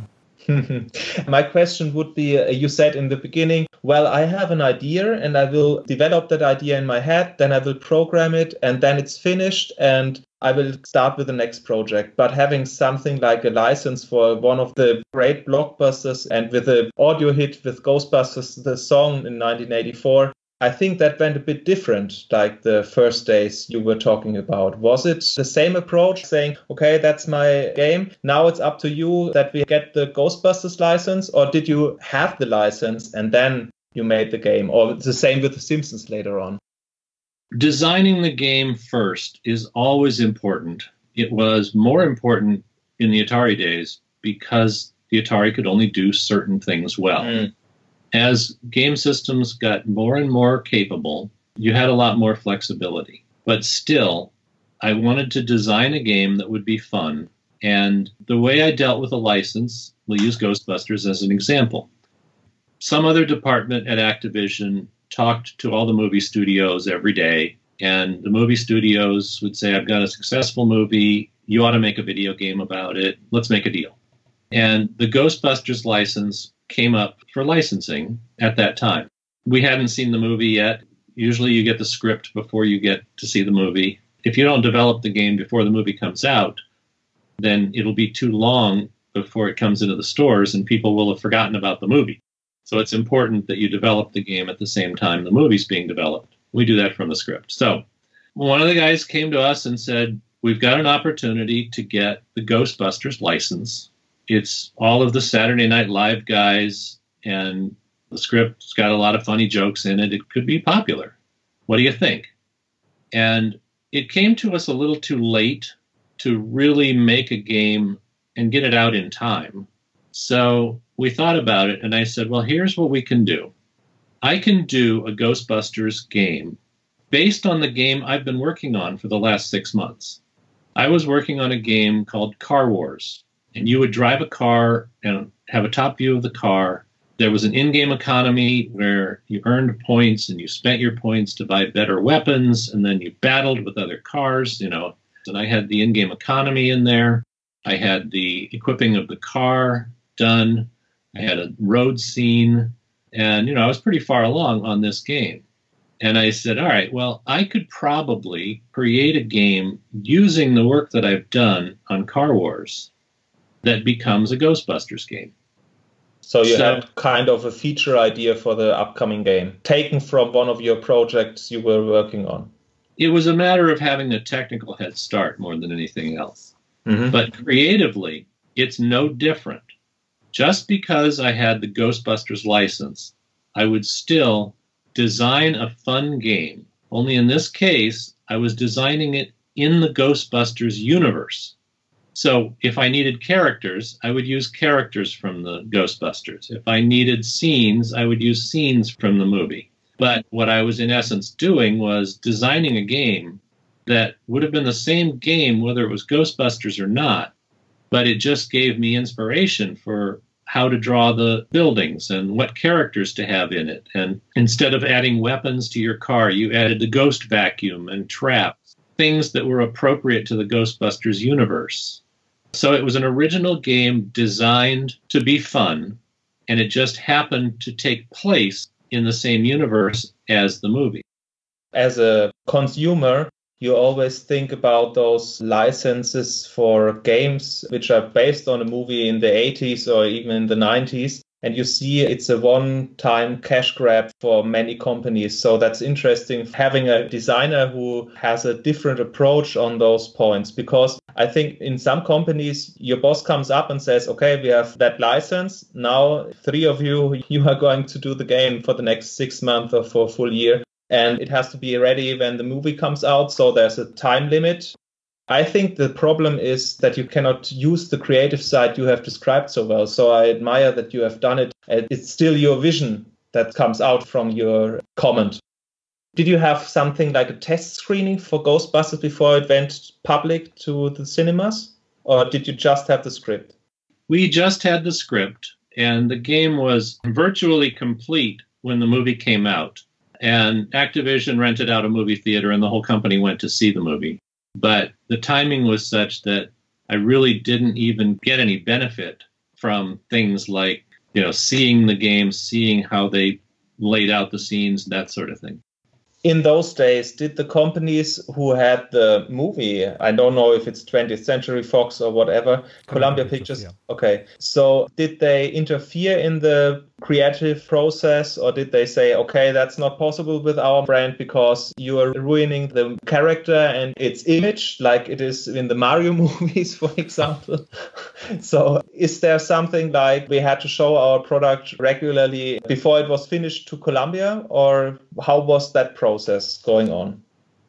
My question would be uh, you said in the beginning, well, I have an idea and I will develop that idea in my head, then I will program it, and then it's finished, and I will start with the next project. But having something like a license for one of the great blockbusters and with an audio hit with Ghostbusters, the song in 1984, I think that went a bit different, like the first days you were talking about. Was it the same approach, saying, okay, that's my game. Now it's up to you that we get the Ghostbusters license, or did you have the license and then you made the game, or the same with The Simpsons later on? Designing the game first is always important. It was more important in the Atari days because the Atari could only do certain things well. Mm as game systems got more and more capable, you had a lot more flexibility. But still, I wanted to design a game that would be fun. And the way I dealt with a license, we'll use Ghostbusters as an example. Some other department at Activision talked to all the movie studios every day, and the movie studios would say, I've got a successful movie. You ought to make a video game about it. Let's make a deal. And the Ghostbusters license came up for licensing at that time. We hadn't seen the movie yet. Usually you get the script before you get to see the movie. If you don't develop the game before the movie comes out, then it'll be too long before it comes into the stores and people will have forgotten about the movie. So it's important that you develop the game at the same time the movie's being developed. We do that from the script. So one of the guys came to us and said, We've got an opportunity to get the Ghostbusters license it's all of the Saturday Night Live guys, and the script's got a lot of funny jokes in it. It could be popular. What do you think? And it came to us a little too late to really make a game and get it out in time. So we thought about it, and I said, well, here's what we can do. I can do a Ghostbusters game based on the game I've been working on for the last six months. I was working on a game called Car Wars and you would drive a car and have a top view of the car. There was an in game economy where you earned points and you spent your points to buy better weapons, and then you battled with other cars, you know. And I had the in game economy in there. I had the equipping of the car done. I had a road scene. And, you know, I was pretty far along on this game. And I said, all right, well, I could probably create a game using the work that I've done on Car Wars that becomes a Ghostbusters game. So you so, had kind of a feature idea for the upcoming game, taken from one of your projects you were working on. It was a matter of having a technical head start more than anything else. Mm-hmm. But creatively, it's no different. Just because I had the Ghostbusters license, I would still design a fun game. Only in this case, I was designing it in the Ghostbusters universe. So if I needed characters, I would use characters from the Ghostbusters. If I needed scenes, I would use scenes from the movie. But what I was in essence doing was designing a game that would have been the same game whether it was Ghostbusters or not, but it just gave me inspiration for how to draw the buildings and what characters to have in it. And instead of adding weapons to your car, you added the ghost vacuum and traps, things that were appropriate to the Ghostbusters universe. So it was an original game designed to be fun, and it just happened to take place in the same universe as the movie. As a consumer, you always think about those licenses for games which are based on a movie in the 80s or even in the 90s and you see it's a one time cash grab for many companies. So that's interesting having a designer who has a different approach on those points because I think in some companies, your boss comes up and says, okay, we have that license. Now, three of you, you are going to do the game for the next six months or for a full year. And it has to be ready when the movie comes out. So there's a time limit. I think the problem is that you cannot use the creative side you have described so well. So I admire that you have done it. It's still your vision that comes out from your comment. Did you have something like a test screening for Ghostbusters before it went public to the cinemas? Or did you just have the script? We just had the script, and the game was virtually complete when the movie came out. And Activision rented out a movie theater, and the whole company went to see the movie. But the timing was such that I really didn't even get any benefit from things like, you know, seeing the game, seeing how they laid out the scenes, that sort of thing in those days, did the companies who had the movie, I don't know if it's 20th Century Fox or whatever, Columbia Pictures, yeah. okay. So did they interfere in the creative process or did they say, okay, that's not possible with our brand because you are ruining the character and its image, like it is in the Mario movies, for example? so is there something like we had to show our product regularly before it was finished to Columbia or how was that process going on?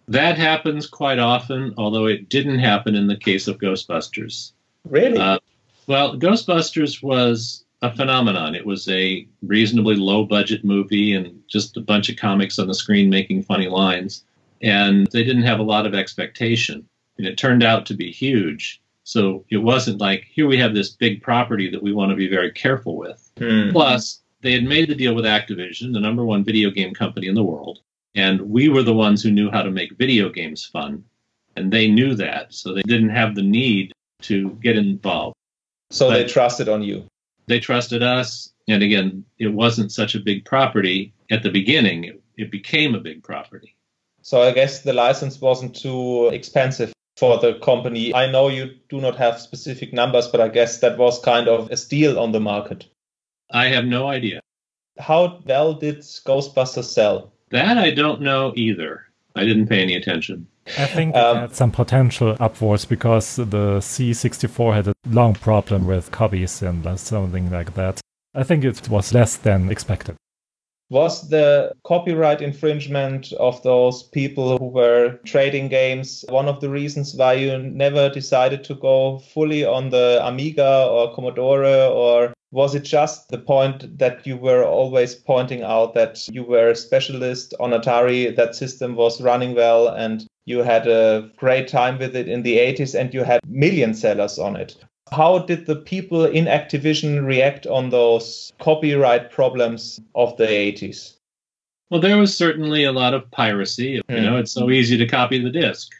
That happens quite often, although it didn't happen in the case of Ghostbusters. Really? Uh, well, Ghostbusters was a phenomenon. It was a reasonably low budget movie and just a bunch of comics on the screen making funny lines. And they didn't have a lot of expectation. And it turned out to be huge. So it wasn't like, here we have this big property that we want to be very careful with. Hmm. Plus, they had made the deal with Activision, the number one video game company in the world. And we were the ones who knew how to make video games fun. And they knew that. So they didn't have the need to get involved. So but, they trusted on you they trusted us. And again, it wasn't such a big property at the beginning. It, it became a big property. So I guess the license wasn't too expensive for the company. I know you do not have specific numbers, but I guess that was kind of a steal on the market. I have no idea. How well did Ghostbusters sell? That I don't know either. I didn't pay any attention. I think it um, had some potential upwards because the C64 had a long problem with copies and something like that. I think it was less than expected. Was the copyright infringement of those people who were trading games one of the reasons why you never decided to go fully on the Amiga or Commodore? Or was it just the point that you were always pointing out that you were a specialist on Atari, that system was running well, and you had a great time with it in the 80s and you had million sellers on it? How did the people in Activision react on those copyright problems of the 80s? Well, there was certainly a lot of piracy. You hmm. know, it's so easy to copy the disk.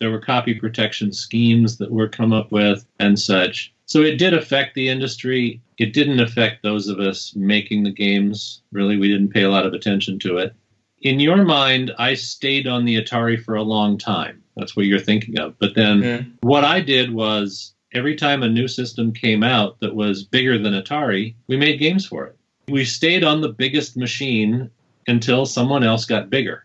There were copy protection schemes that were come up with and such. So it did affect the industry. It didn't affect those of us making the games. Really, we didn't pay a lot of attention to it. In your mind, I stayed on the Atari for a long time. That's what you're thinking of. But then Mm. what I did was every time a new system came out that was bigger than Atari, we made games for it. We stayed on the biggest machine until someone else got bigger.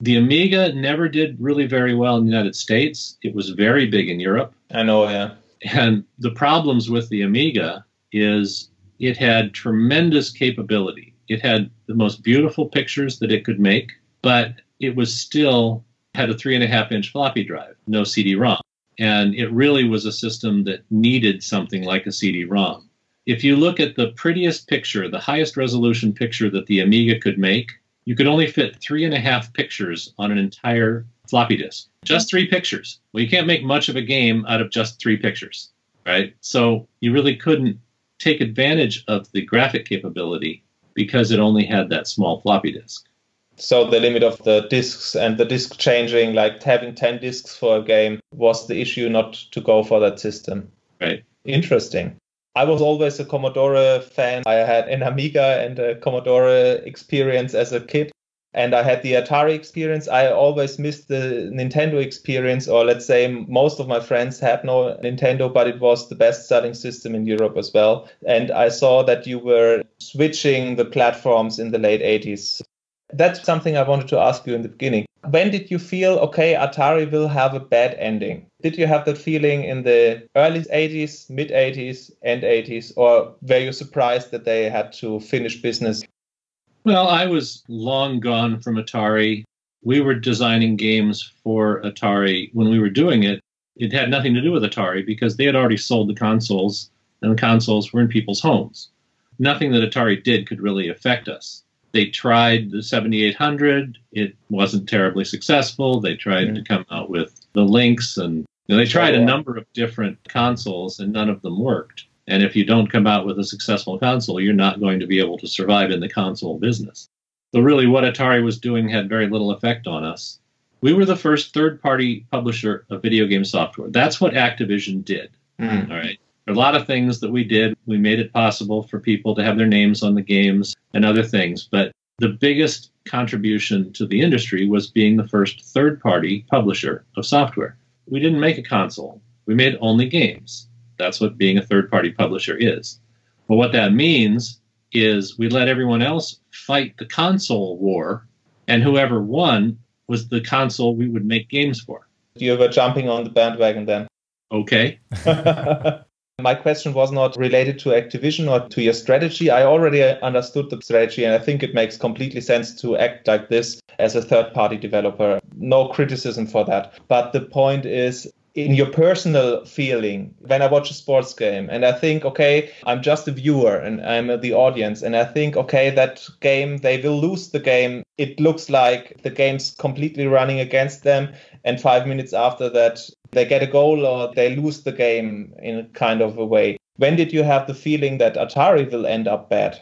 The Amiga never did really very well in the United States. It was very big in Europe. I know, yeah. And the problems with the Amiga is it had tremendous capability. It had the most beautiful pictures that it could make, but it was still had a three and a half inch floppy drive, no CD-ROM. And it really was a system that needed something like a CD-ROM. If you look at the prettiest picture, the highest resolution picture that the Amiga could make, you could only fit three and a half pictures on an entire floppy disk. Just three pictures. Well, you can't make much of a game out of just three pictures, right? So you really couldn't take advantage of the graphic capability because it only had that small floppy disk. So the limit of the discs and the disc changing, like having 10 discs for a game, was the issue not to go for that system. Right. Interesting. I was always a Commodore fan. I had an Amiga and a Commodore experience as a kid. And I had the Atari experience. I always missed the Nintendo experience, or let's say most of my friends had no Nintendo, but it was the best selling system in Europe as well. And I saw that you were switching the platforms in the late 80s. That's something I wanted to ask you in the beginning. When did you feel, okay, Atari will have a bad ending? Did you have that feeling in the early 80s, mid 80s, end 80s, or were you surprised that they had to finish business? Well, I was long gone from Atari. We were designing games for Atari. When we were doing it, it had nothing to do with Atari because they had already sold the consoles, and the consoles were in people's homes. Nothing that Atari did could really affect us. They tried the 7800. It wasn't terribly successful. They tried to come out with the Lynx, and you know, they tried a number of different consoles, and none of them worked. And if you don't come out with a successful console, you're not going to be able to survive in the console business. So, really, what Atari was doing had very little effect on us. We were the first third party publisher of video game software. That's what Activision did. Mm. All right. There are a lot of things that we did. We made it possible for people to have their names on the games and other things. But the biggest contribution to the industry was being the first third party publisher of software. We didn't make a console, we made only games. That's what being a third party publisher is. But what that means is we let everyone else fight the console war, and whoever won was the console we would make games for. You were jumping on the bandwagon then. Okay. My question was not related to Activision or to your strategy. I already understood the strategy, and I think it makes completely sense to act like this as a third party developer. No criticism for that. But the point is, in your personal feeling when I watch a sports game and I think, okay, I'm just a viewer and I'm the audience, and I think, okay, that game, they will lose the game. It looks like the game's completely running against them. And five minutes after that, they get a goal or they lose the game in a kind of a way. When did you have the feeling that Atari will end up bad?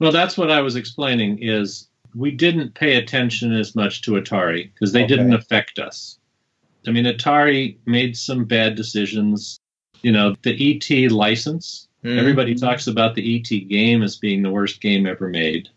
Well, that's what I was explaining is we didn't pay attention as much to Atari because they Okay. didn't affect us. I mean, Atari made some bad decisions. You know, the ET license, Mm. everybody talks about the ET game as being the worst game ever made.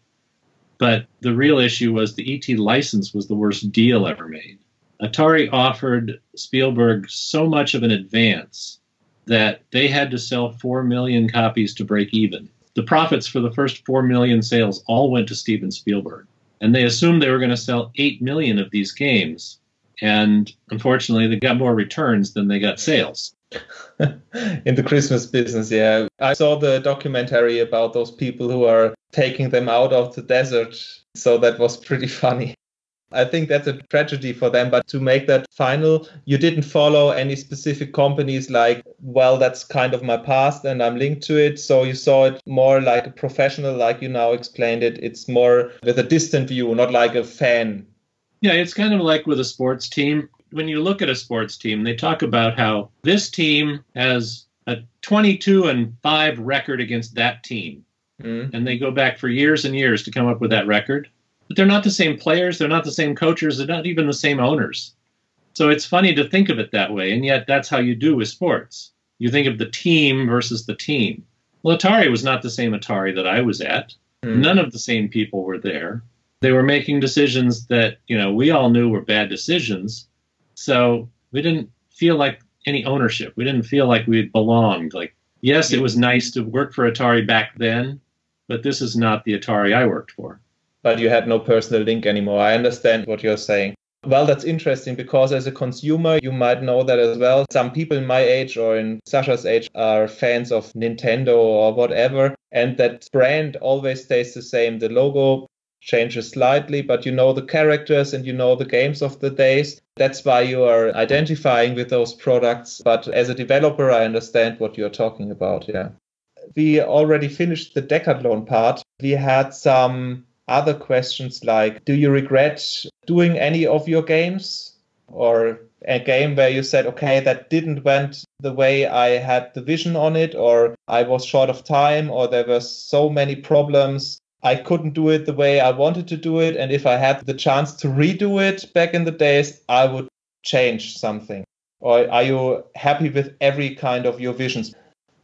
But the real issue was the ET license was the worst deal ever made. Atari offered Spielberg so much of an advance that they had to sell 4 million copies to break even. The profits for the first 4 million sales all went to Steven Spielberg. And they assumed they were going to sell 8 million of these games. And unfortunately, they got more returns than they got sales. in the Christmas business, yeah. I saw the documentary about those people who are taking them out of the desert. So that was pretty funny. I think that's a tragedy for them. But to make that final, you didn't follow any specific companies like, well, that's kind of my past and I'm linked to it. So you saw it more like a professional, like you now explained it. It's more with a distant view, not like a fan. Yeah, it's kind of like with a sports team. When you look at a sports team, they talk about how this team has a 22 and 5 record against that team. Mm. And they go back for years and years to come up with that record. But they're not the same players, they're not the same coaches, they're not even the same owners. So it's funny to think of it that way, and yet that's how you do with sports. You think of the team versus the team. Well, Atari was not the same Atari that I was at. Hmm. None of the same people were there. They were making decisions that, you know, we all knew were bad decisions. So we didn't feel like any ownership. We didn't feel like we belonged. Like, yes, it was nice to work for Atari back then, but this is not the Atari I worked for. But you had no personal link anymore. I understand what you're saying. Well, that's interesting because as a consumer, you might know that as well. Some people in my age or in Sasha's age are fans of Nintendo or whatever, and that brand always stays the same. The logo changes slightly, but you know the characters and you know the games of the days. That's why you are identifying with those products. But as a developer, I understand what you're talking about. Yeah. We already finished the decathlon part. We had some other questions like Do you regret doing any of your games? Or a game where you said, okay, that didn't went the way I had the vision on it, or I was short of time, or there were so many problems. I couldn't do it the way I wanted to do it. And if I had the chance to redo it back in the days, I would change something. Or are you happy with every kind of your visions?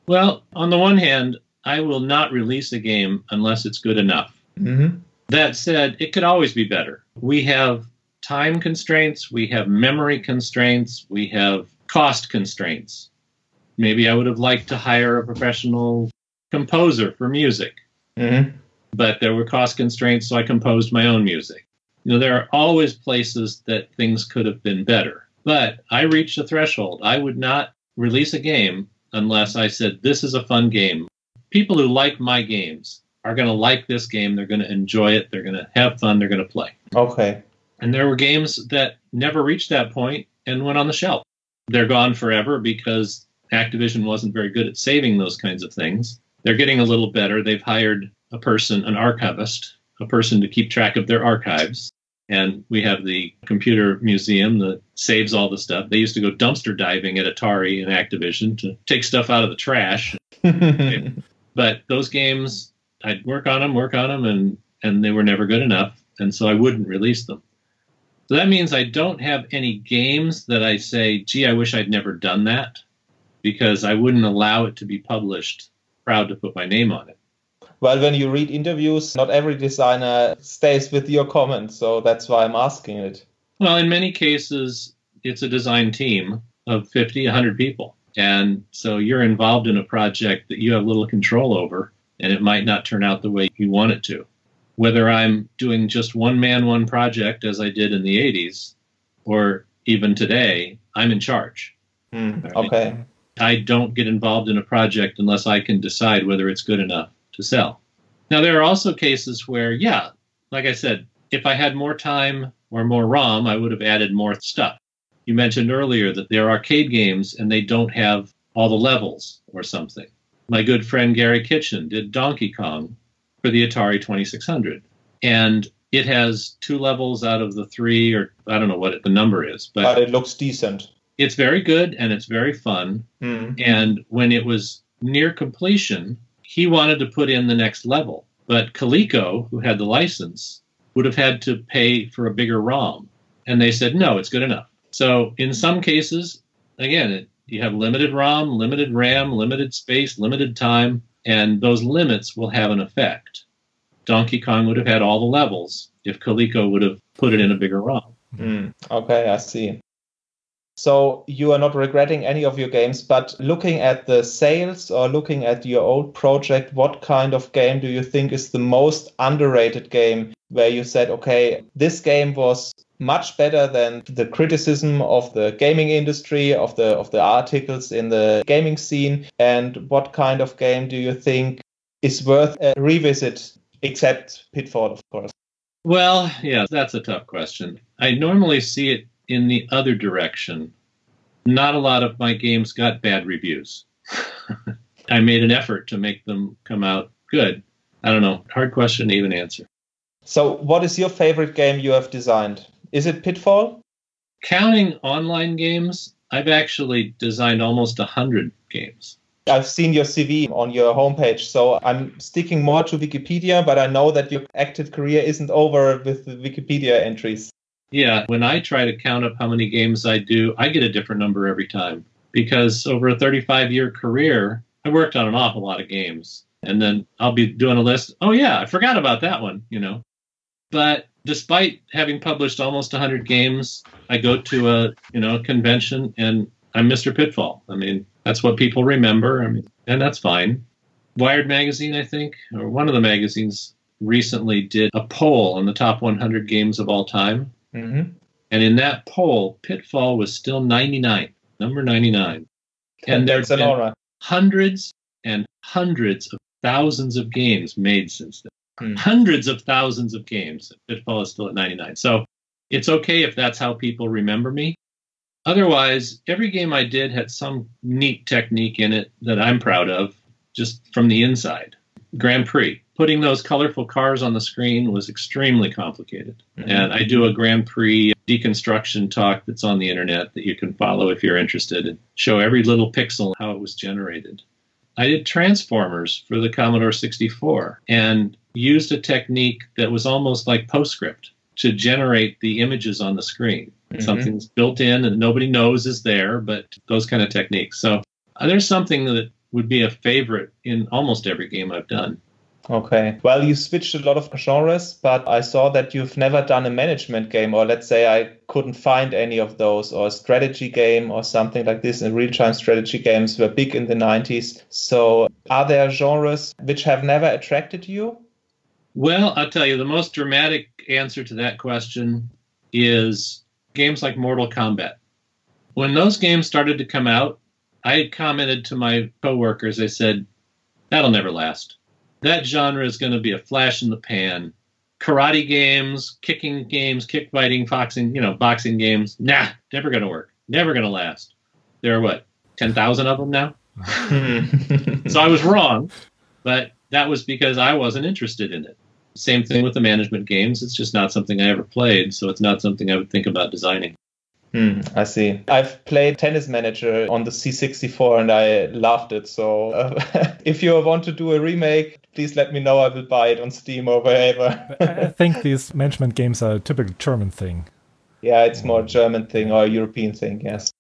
Well, on the one hand, I will not release a game unless it's good enough. Mm-hmm. That said, it could always be better. We have time constraints, we have memory constraints, we have cost constraints. Maybe I would have liked to hire a professional composer for music, Mm-hmm. But there were cost constraints, so I composed my own music. You know, there are always places that things could have been better. But I reached a threshold. I would not release a game unless I said, This is a fun game. People who like my games are going to like this game. They're going to enjoy it. They're going to have fun. They're going to play. Okay. And there were games that never reached that point and went on the shelf. They're gone forever because Activision wasn't very good at saving those kinds of things. They're getting a little better. They've hired a person, an archivist, a person to keep track of their archives. And we have the computer museum that saves all the stuff. They used to go dumpster diving at Atari and Activision to take stuff out of the trash. But those games, I'd work on them, work on them, and, and they were never good enough. And so I wouldn't release them. So that means I don't have any games that I say, gee, I wish I'd never done that because I wouldn't allow it to be published. Proud to put my name on it. Well, when you read interviews, not every designer stays with your comments, so that's why I'm asking it. Well, in many cases, it's a design team of 50, 100 people. And so you're involved in a project that you have little control over, and it might not turn out the way you want it to. Whether I'm doing just one man, one project, as I did in the 80s, or even today, I'm in charge. Right. Okay. I don't get involved in a project unless I can decide whether it's good enough to sell. Now, there are also cases where, yeah, like I said, if I had more time or more ROM, I would have added more stuff. You mentioned earlier that they're arcade games and they don't have all the levels or something. My good friend Garry Kitchen did Donkey Kong for the Atari 2600. And it has two levels out of the three, or I don't know what the number is, but But it looks decent. it's very good and it's very fun. Hmm. And when it was near completion, he wanted to put in the next level. But Coleco, who had the license, would have had to pay for a bigger ROM. And they said, no, it's good enough. So in some cases, again, it, you have limited ROM, limited RAM, limited space, limited time, and those limits will have an effect. Donkey Kong would have had all the levels if Coleco would have put it in a bigger ROM. Hmm. Okay, I see. So you are not regretting any of your games, but looking at the sales or looking at your old project, what kind of game do you think is the most underrated game where you said, okay, this game was much better than the criticism of the gaming industry, of the of the articles in the gaming scene, and what kind of game do you think is worth a revisit, except Pitfall, of course? Well, yeah, that's a tough question. I normally see it in the other direction. Not a lot of my games got bad reviews. I made an effort to make them come out good. I don't know. Hard question to even answer. So, what is your favorite game you have designed? Is it Pitfall? Counting online games, I've actually designed almost a 100 games. I've seen your CV on your homepage, so I'm sticking more to Wikipedia, but I know that your active career isn't over with the Wikipedia entries. Yeah, when I try to count up how many games I do, I get a different number every time because over a 35 year career, I worked on an awful lot of games. And then I'll be doing a list. Oh, yeah, I forgot about that one, you know. But despite having published almost 100 games, I go to a, you know, convention and I'm Mr. Pitfall. I mean, that's what people remember. I mean, and that's fine. Wired magazine, I think, or one of the magazines recently did a poll on the top 100 games of all time. Mm-hmm. And in that poll, Pitfall was still 99, number 99. And there's an aura. hundreds and hundreds of thousands of games made since then. Hmm. Hundreds of thousands of games. Pitfall is still at 99. So it's okay if that's how people remember me. Otherwise, every game I did had some neat technique in it that I'm proud of just from the inside. Grand Prix. Putting those colorful cars on the screen was extremely complicated. Mhm. And I do a Grand Prix deconstruction talk that's on the internet that you can follow if you're interested and show every little pixel how it was generated. I did Transformers for the Commodore 64 and used a technique that was almost like PostScript to generate the images on the screen. Mhm. Something's built in and nobody knows is there, but those kind of techniques. So uh, there's something that would be a favorite in almost every game I've done. Okay. Well, you switched a lot of genres, but I saw that you've never done a management game, or let's say I couldn't find any of those, or a strategy game, or something like this. And real time strategy games were big in the 90s. So, are there genres which have never attracted you? Well, I'll tell you, the most dramatic answer to that question is games like Mortal Kombat. When those games started to come out, I commented to my coworkers, I said, that'll never last. That genre is going to be a flash in the pan. Karate games, kicking games, kick fighting, boxing, you know, boxing games, nah, never going to work. Never going to last. There are what, 10,000 of them now? So I was wrong, but that was because I wasn't interested in it. Same thing with the management games. It's just not something I ever played, so it's not something I would think about designing. Hmm, I see. I've played Tennis Manager on the C64 and I loved it. So, uh, if you want to do a remake, please let me know. I will buy it on Steam or wherever. I think these management games are a typical German thing. Yeah, it's more German thing or European thing, yes.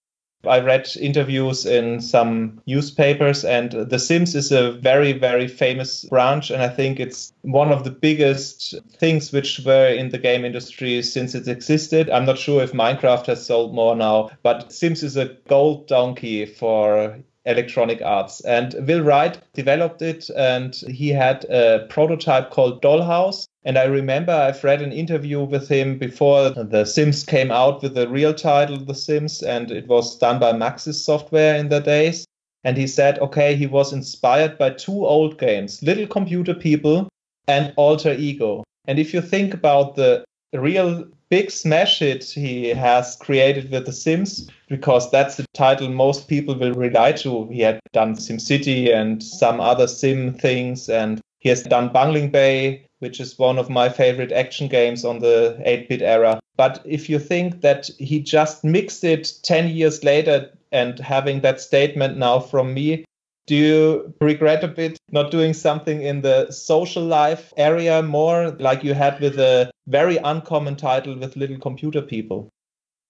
I read interviews in some newspapers, and The Sims is a very, very famous branch. And I think it's one of the biggest things which were in the game industry since it existed. I'm not sure if Minecraft has sold more now, but Sims is a gold donkey for electronic arts. And Will Wright developed it, and he had a prototype called Dollhouse. And I remember I've read an interview with him before The Sims came out with the real title, The Sims, and it was done by Maxis Software in the days. And he said, okay, he was inspired by two old games, Little Computer People and Alter Ego. And if you think about the real big smash hit he has created with The Sims, because that's the title most people will rely to. He had done SimCity and some other sim things, and he has done Bungeling Bay, which is one of my favorite action games on the 8 bit era. But if you think that he just mixed it 10 years later and having that statement now from me, do you regret a bit not doing something in the social life area more like you had with a very uncommon title with Little Computer People?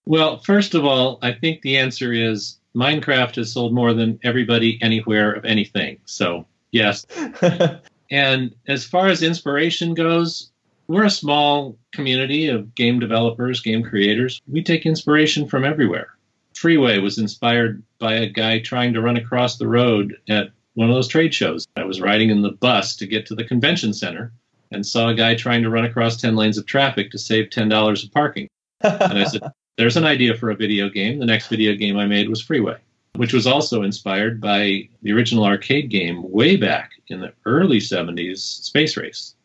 Well, first of all, I think the answer is Minecraft has sold more than everybody anywhere of anything. So, yes. and as far as inspiration goes, we're a small community of game developers, game creators. We take inspiration from everywhere. Freeway was inspired by a guy trying to run across the road at one of those trade shows. I was riding in the bus to get to the convention center and saw a guy trying to run across 10 lanes of traffic to save $10 of parking. And I said, There's an idea for a video game. The next video game I made was Freeway, which was also inspired by the original arcade game way back in the early 70s, Space Race.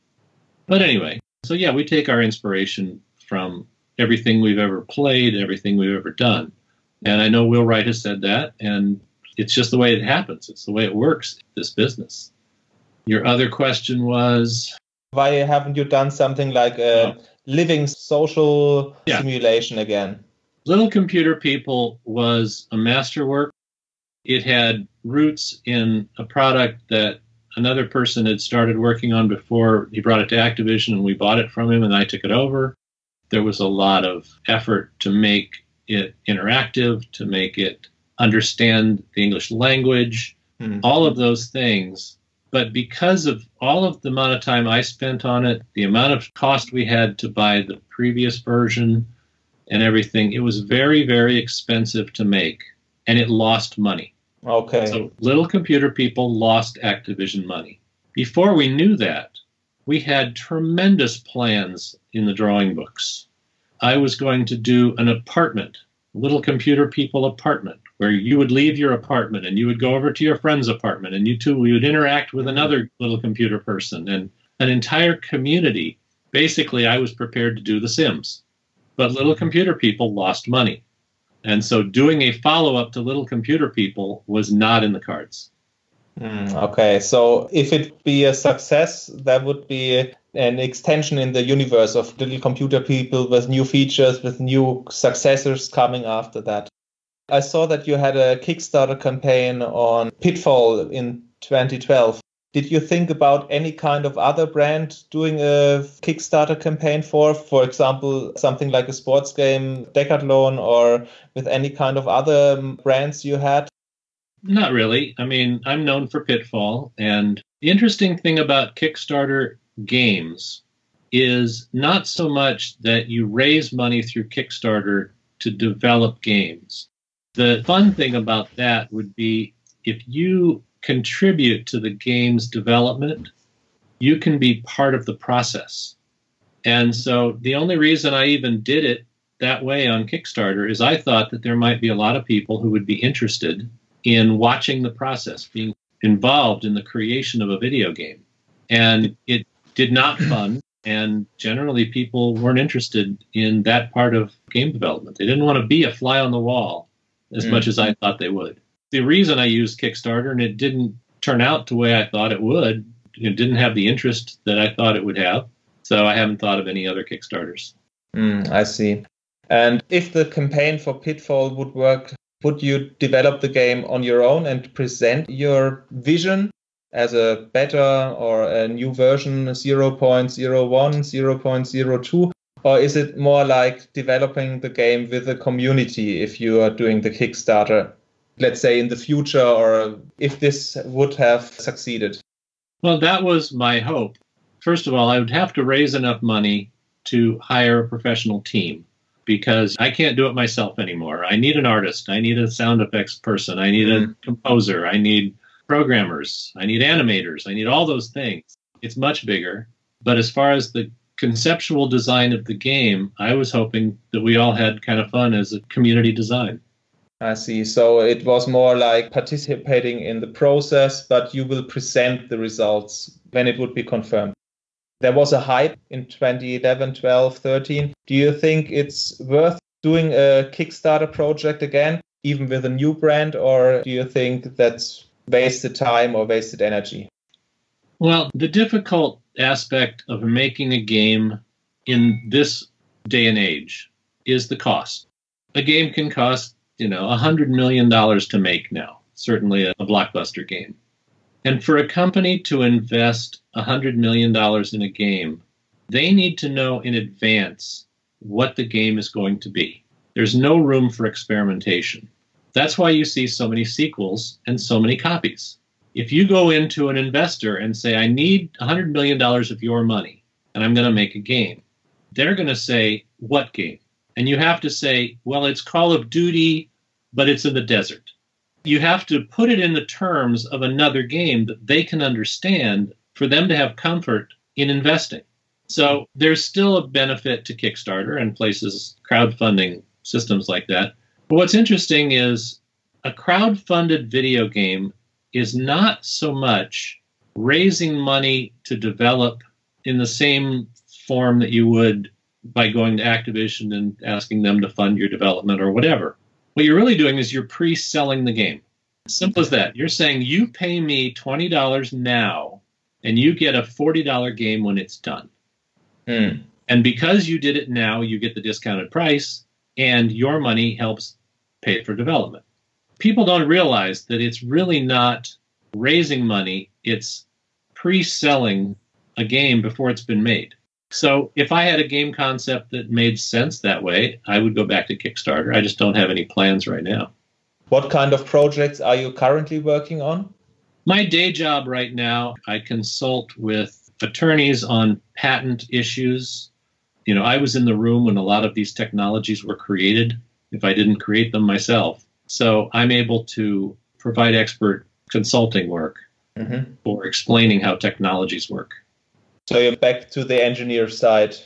But anyway, so yeah, we take our inspiration from everything we've ever played, everything we've ever done. And I know Will Wright has said that, and it's just the way it happens. It's the way it works, this business. Your other question was Why haven't you done something like a Oh. living social Yeah. simulation again? Little Computer People was a masterwork. It had roots in a product that another person had started working on before he brought it to Activision and we bought it from him and I took it over. There was a lot of effort to make it interactive, to make it understand the English language, Hmm. all of those things. But because of all of the amount of time I spent on it, the amount of cost we had to buy the previous version and everything, it was very, very expensive to make. And it lost money. Okay. So little computer people lost Activision money. Before we knew that, we had tremendous plans in the drawing books. I was going to do an apartment, little computer people apartment, where you would leave your apartment and you would go over to your friend's apartment and you two we would interact with another little computer person and an entire community. Basically, I was prepared to do The Sims. But little computer people lost money. And so doing a follow up to Little Computer People was not in the cards. Mm, okay, so if it be a success, that would be an extension in the universe of little computer people with new features, with new successors coming after that. I saw that you had a Kickstarter campaign on Pitfall in 2012. Did you think about any kind of other brand doing a Kickstarter campaign for, for example, something like a sports game, Decathlon, or with any kind of other um, brands you had? Not really. I mean, I'm known for Pitfall. And the interesting thing about Kickstarter games is not so much that you raise money through Kickstarter to develop games. The fun thing about that would be if you contribute to the game's development, you can be part of the process. And so the only reason I even did it that way on Kickstarter is I thought that there might be a lot of people who would be interested in watching the process, being involved in the creation of a video game. And it did not fund, and generally people weren't interested in that part of game development. They didn't want to be a fly on the wall as Mm. much as I thought they would. The reason I used Kickstarter and it didn't turn out the way I thought it would, it didn't have the interest that I thought it would have. So I haven't thought of any other Kickstarters. Mm, I see. And if the campaign for Pitfall would work, would you develop the game on your own and present your vision as a beta or a new version 0.01, 0.02? Or is it more like developing the game with the community if you are doing the Kickstarter, let's say in the future, or if this would have succeeded? Well, that was my hope. First of all, I would have to raise enough money to hire a professional team because I can't do it myself anymore. I need an artist, I need a sound effects person, I need a mm-hmm. composer, I need programmers, I need animators, I need all those things. It's much bigger. But as far as the conceptual design of the game, I was hoping that we all had kind of fun as a community design. I see. So it was more like participating in the process, but you will present the results when it would be confirmed. There was a hype in 2011, 12, 13. Do you think it's worth doing a Kickstarter project again, even with a new brand, or do you think that's wasted time or wasted energy? Well, the difficult aspect of making a game in this day and age is the cost. A game can cost, you know, a hundred million dollars to make now, certainly a, a blockbuster game. And for a company to invest a hundred million dollars in a game, they need to know in advance what the game is going to be. There's no room for experimentation. That's why you see so many sequels and so many copies if you go into an investor and say, I need $100 million of your money and I'm going to make a game, they're going to say, What game? And you have to say, Well, it's Call of Duty, but it's in the desert. You have to put it in the terms of another game that they can understand for them to have comfort in investing. So there's still a benefit to Kickstarter and places, crowdfunding systems like that. But what's interesting is a crowd-funded video game is not so much raising money to develop in the same form that you would by going to Activision and asking them to fund your development or whatever. What you're really doing is you're pre selling the game. Simple as that. You're saying you pay me $20 now and you get a $40 game when it's done. Hmm. And because you did it now, you get the discounted price and your money helps pay for development people don't realize that it's really not raising money, it's pre selling a game before it's been made. So if I had a game concept that made sense that way, I would go back to Kickstarter. I just don't have any plans right now. What kind of projects are you currently working on? My day job right now, I consult with attorneys on patent issues. You know, I was in the room when a lot of these technologies were created, if I didn't create them myself. So I'm able to provide expert consulting work mm-hmm. for explaining how technologies work. So you're back to the engineer side,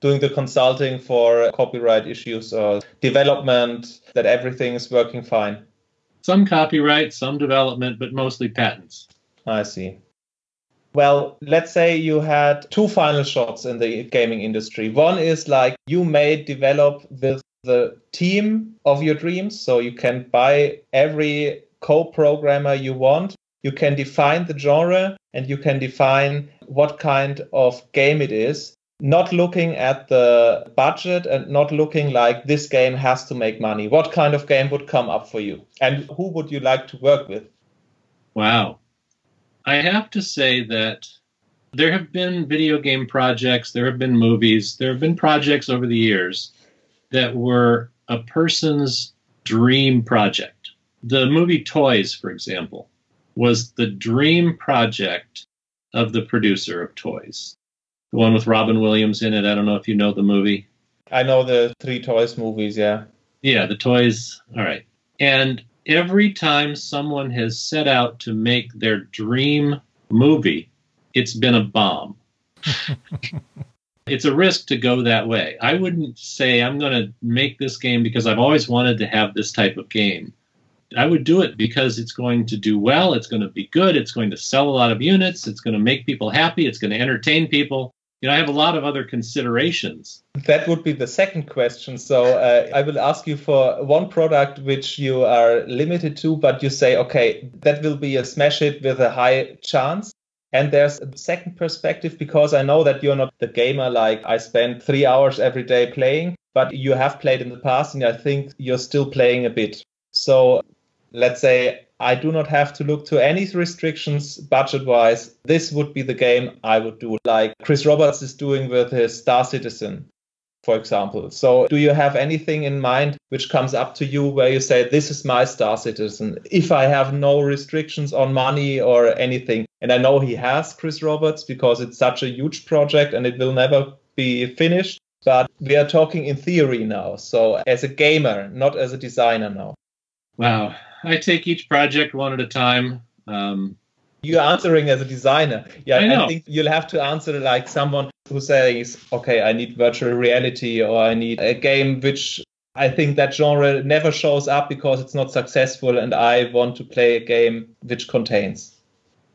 doing the consulting for copyright issues or development, that everything is working fine. Some copyright, some development, but mostly patents. I see. Well, let's say you had two final shots in the gaming industry. One is like you may develop with the team of your dreams, so you can buy every co programmer you want. You can define the genre and you can define what kind of game it is, not looking at the budget and not looking like this game has to make money. What kind of game would come up for you? And who would you like to work with? Wow. I have to say that there have been video game projects, there have been movies, there have been projects over the years that were a person's dream project. The movie Toys, for example, was the dream project of the producer of Toys. The one with Robin Williams in it. I don't know if you know the movie. I know the three Toys movies, yeah. Yeah, the Toys. All right. And every time someone has set out to make their dream movie, it's been a bomb. it's a risk to go that way. I wouldn't say I'm going to make this game because I've always wanted to have this type of game. I would do it because it's going to do well, it's going to be good, it's going to sell a lot of units, it's going to make people happy, it's going to entertain people. You know, I have a lot of other considerations. That would be the second question. So uh, I will ask you for one product which you are limited to, but you say, okay, that will be a smash hit with a high chance. And there's a second perspective because I know that you're not the gamer like I spend three hours every day playing, but you have played in the past and I think you're still playing a bit. So let's say I do not have to look to any restrictions budget wise. This would be the game I would do, like Chris Roberts is doing with his Star Citizen, for example. So, do you have anything in mind which comes up to you where you say, This is my Star Citizen? If I have no restrictions on money or anything, and I know he has Chris Roberts because it's such a huge project and it will never be finished. But we are talking in theory now. So, as a gamer, not as a designer now. Wow. I take each project one at a time. Um, You're answering as a designer. Yeah, I, I, think you'll have to answer like someone who says, okay, I need virtual reality or I need a game which I think that genre never shows up because it's not successful and I want to play a game which contains.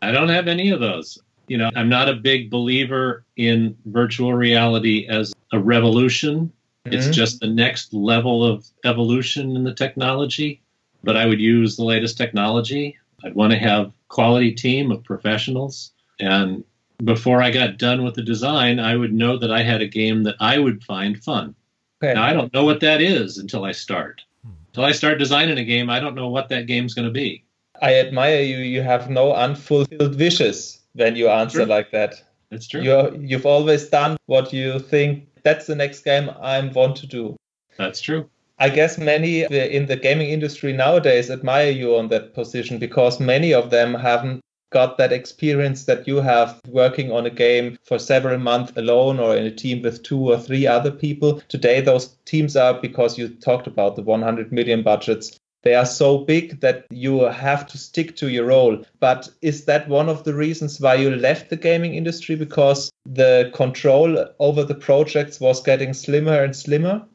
I don't have any of those. You know, I'm not a big believer in virtual reality as a revolution. Mm-hmm. It's just the next level of evolution in the technology but I would use the latest technology. I'd want to have quality team of professionals and before I got done with the design, I would know that I had a game that I would find fun. Okay. Now I don't know what that is until I start. Hmm. Until I start designing a game, I don't know what that game's going to be. I admire you. You have no unfulfilled wishes when you answer like that. That's true. you you've always done what you think that's the next game I want to do. That's true. I guess many in the gaming industry nowadays admire you on that position because many of them haven't got that experience that you have working on a game for several months alone or in a team with two or three other people. Today, those teams are, because you talked about the 100 million budgets, they are so big that you have to stick to your role. But is that one of the reasons why you left the gaming industry? Because the control over the projects was getting slimmer and slimmer?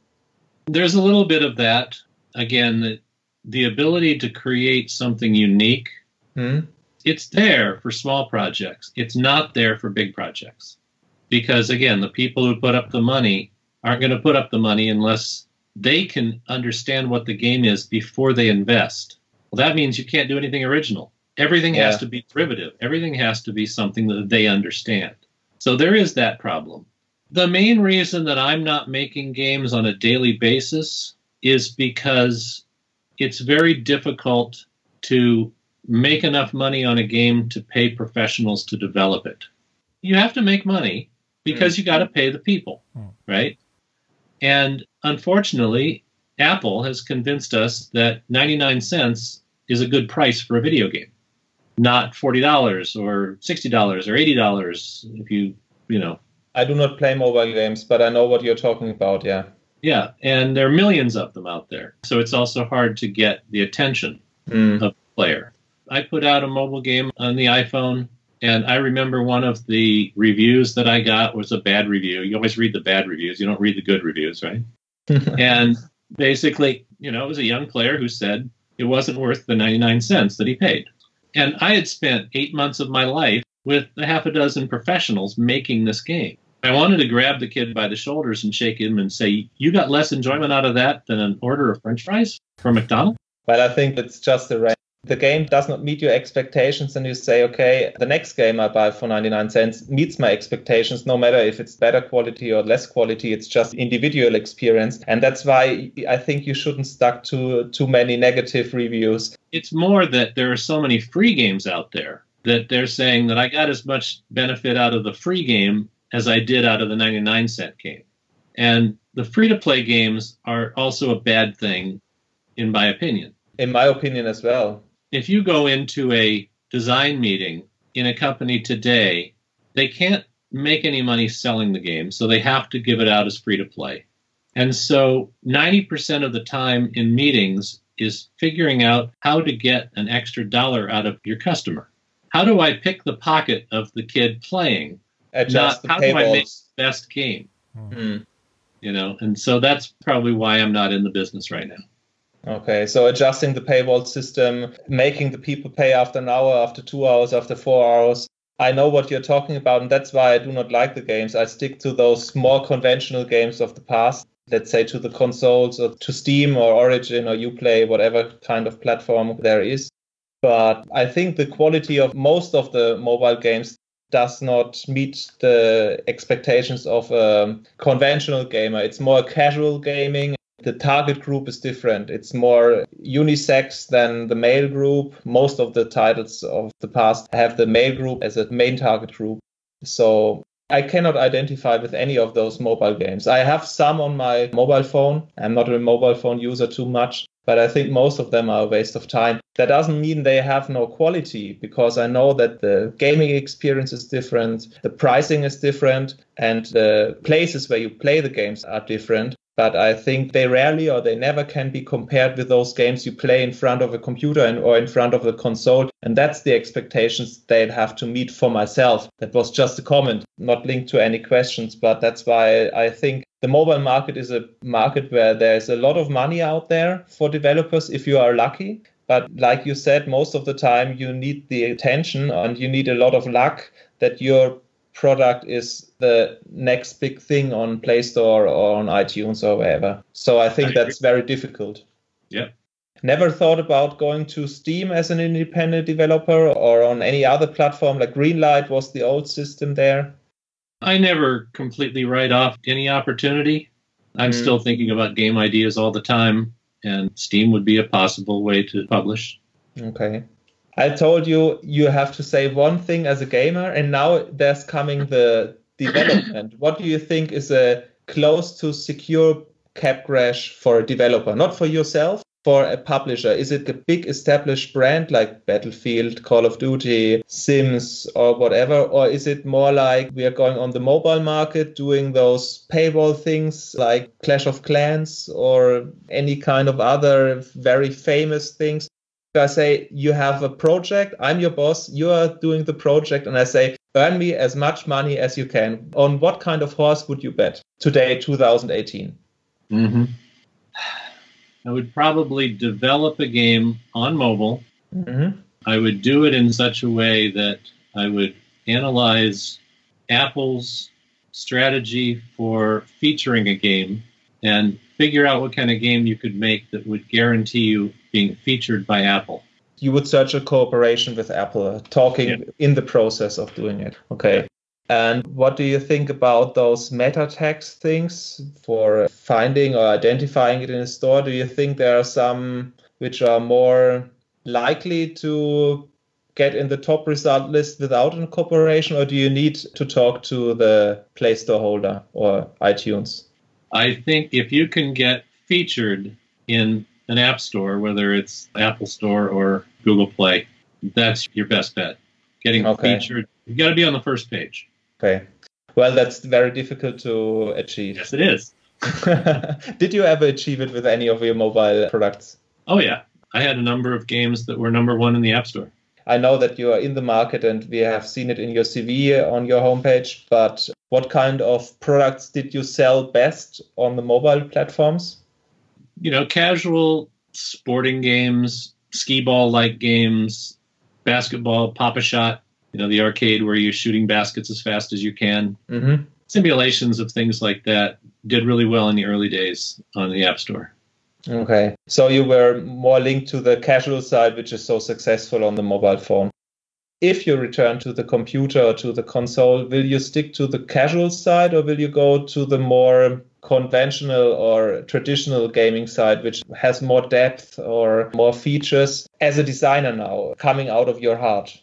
There's a little bit of that. Again, the, the ability to create something unique, hmm? it's there for small projects. It's not there for big projects. Because again, the people who put up the money aren't going to put up the money unless they can understand what the game is before they invest. Well, that means you can't do anything original. Everything yeah. has to be derivative. Everything has to be something that they understand. So there is that problem. The main reason that I'm not making games on a daily basis is because it's very difficult to make enough money on a game to pay professionals to develop it. You have to make money because you got to pay the people, mm. right? And unfortunately, Apple has convinced us that 99 cents is a good price for a video game, not $40 or $60 or $80 if you, you know. I do not play mobile games, but I know what you're talking about, yeah. Yeah, and there are millions of them out there. So it's also hard to get the attention Mm. of the player. I put out a mobile game on the iPhone, and I remember one of the reviews that I got was a bad review. You always read the bad reviews, you don't read the good reviews, right? and basically, you know, it was a young player who said it wasn't worth the 99 cents that he paid. And I had spent eight months of my life with a half a dozen professionals making this game. I wanted to grab the kid by the shoulders and shake him and say, You got less enjoyment out of that than an order of french fries from McDonald's? But I think it's just the range. The game does not meet your expectations, and you say, okay, the next game I buy for 99 cents meets my expectations, no matter if it's better quality or less quality. It's just individual experience. And that's why I think you shouldn't stuck to too many negative reviews. It's more that there are so many free games out there that they're saying that I got as much benefit out of the free game as I did out of the 99 cent game. And the free to play games are also a bad thing, in my opinion. In my opinion, as well. If you go into a design meeting in a company today, they can't make any money selling the game, so they have to give it out as free to play. And so 90% of the time in meetings is figuring out how to get an extra dollar out of your customer. How do I pick the pocket of the kid playing? Adjust not the how do I make the best game? Hmm. You know, and so that's probably why I'm not in the business right now. Okay, so adjusting the paywall system, making the people pay after an hour, after two hours, after four hours. I know what you're talking about, and that's why I do not like the games. I stick to those more conventional games of the past, let's say to the consoles or to Steam or Origin or Uplay, whatever kind of platform there is. But I think the quality of most of the mobile games does not meet the expectations of a conventional gamer. It's more casual gaming the target group is different. It's more unisex than the male group. Most of the titles of the past have the male group as a main target group. So I cannot identify with any of those mobile games. I have some on my mobile phone. I'm not a mobile phone user too much, but I think most of them are a waste of time. That doesn't mean they have no quality because I know that the gaming experience is different, the pricing is different, and the places where you play the games are different but I think they rarely or they never can be compared with those games you play in front of a computer and, or in front of a console. And that's the expectations they'd have to meet for myself. That was just a comment, not linked to any questions, but that's why I think the mobile market is a market where there's a lot of money out there for developers if you are lucky. But like you said, most of the time you need the attention and you need a lot of luck that your product is the next big thing on Play Store or on iTunes or wherever. So I think I that's very difficult. Yeah. Never thought about going to Steam as an independent developer or on any other platform like Greenlight was the old system there. I never completely write off any opportunity. I'm Mm. still thinking about game ideas all the time, and Steam would be a possible way to publish. Okay. I told you you have to say one thing as a gamer, and now there's coming the development. what do you think is a close to secure cap crash for a developer? Not for yourself, for a publisher. Is it a big established brand like Battlefield, Call of Duty, Sims, or whatever? Or is it more like we are going on the mobile market doing those paywall things like Clash of Clans or any kind of other very famous things? I say, you have a project, I'm your boss, you are doing the project, and I say, earn me as much money as you can. On what kind of horse would you bet today, 2018? Mm-hmm. I would probably develop a game on mobile. Mm-hmm. I would do it in such a way that I would analyze Apple's strategy for featuring a game and figure out what kind of game you could make that would guarantee you being featured by Apple. You would search a cooperation with Apple, uh, talking Yeah. in the process of doing it. Okay. And what do you think about those meta tags things for finding or identifying it in a store? Do you think there are some which are more likely to get in the top result list without a corporation, or do you need to talk to the Play Store holder or iTunes? I think if you can get featured in an app store, whether it's Apple Store or Google Play, that's your best bet. Getting Okay. featured, you got to be on the first page. Okay. Well, that's very difficult to achieve. Yes, it is. Did you ever achieve it with any of your mobile products? Oh yeah, I had a number of games that were number one in the App Store. I know that you are in the market and we have seen it in your CV on your homepage, but what kind of products did you sell best on the mobile platforms? You know, casual sporting games, skee ball like games, basketball, pop a shot. You know, the arcade where you're shooting baskets as fast as you can. Mm-hmm. Simulations of things like that did really well in the early days on the App Store. Okay. So you were more linked to the casual side, which is so successful on the mobile phone. If you return to the computer or to the console, will you stick to the casual side or will you go to the more conventional or traditional gaming side, which has more depth or more features as a designer now, coming out of your heart?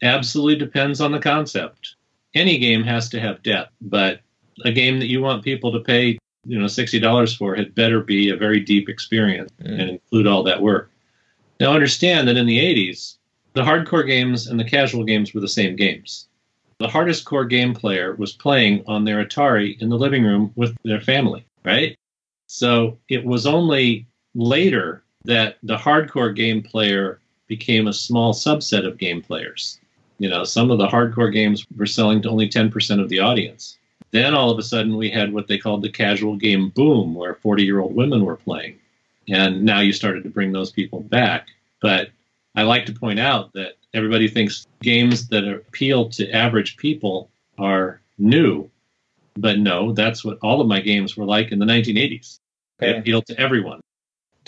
Absolutely depends on the concept. Any game has to have depth, but a game that you want people to pay, you know, sixty dollars for had better be a very deep experience Mm. and include all that work. Now understand that in the eighties, the hardcore games and the casual games were the same games. The hardest core game player was playing on their Atari in the living room with their family, right? So it was only later that the hardcore game player became a small subset of game players. You know, some of the hardcore games were selling to only 10% of the audience. Then all of a sudden we had what they called the casual game boom, where 40 year old women were playing. And now you started to bring those people back. But I like to point out that everybody thinks games that appeal to average people are new. But no, that's what all of my games were like in the 1980s. They Okay. appealed to everyone.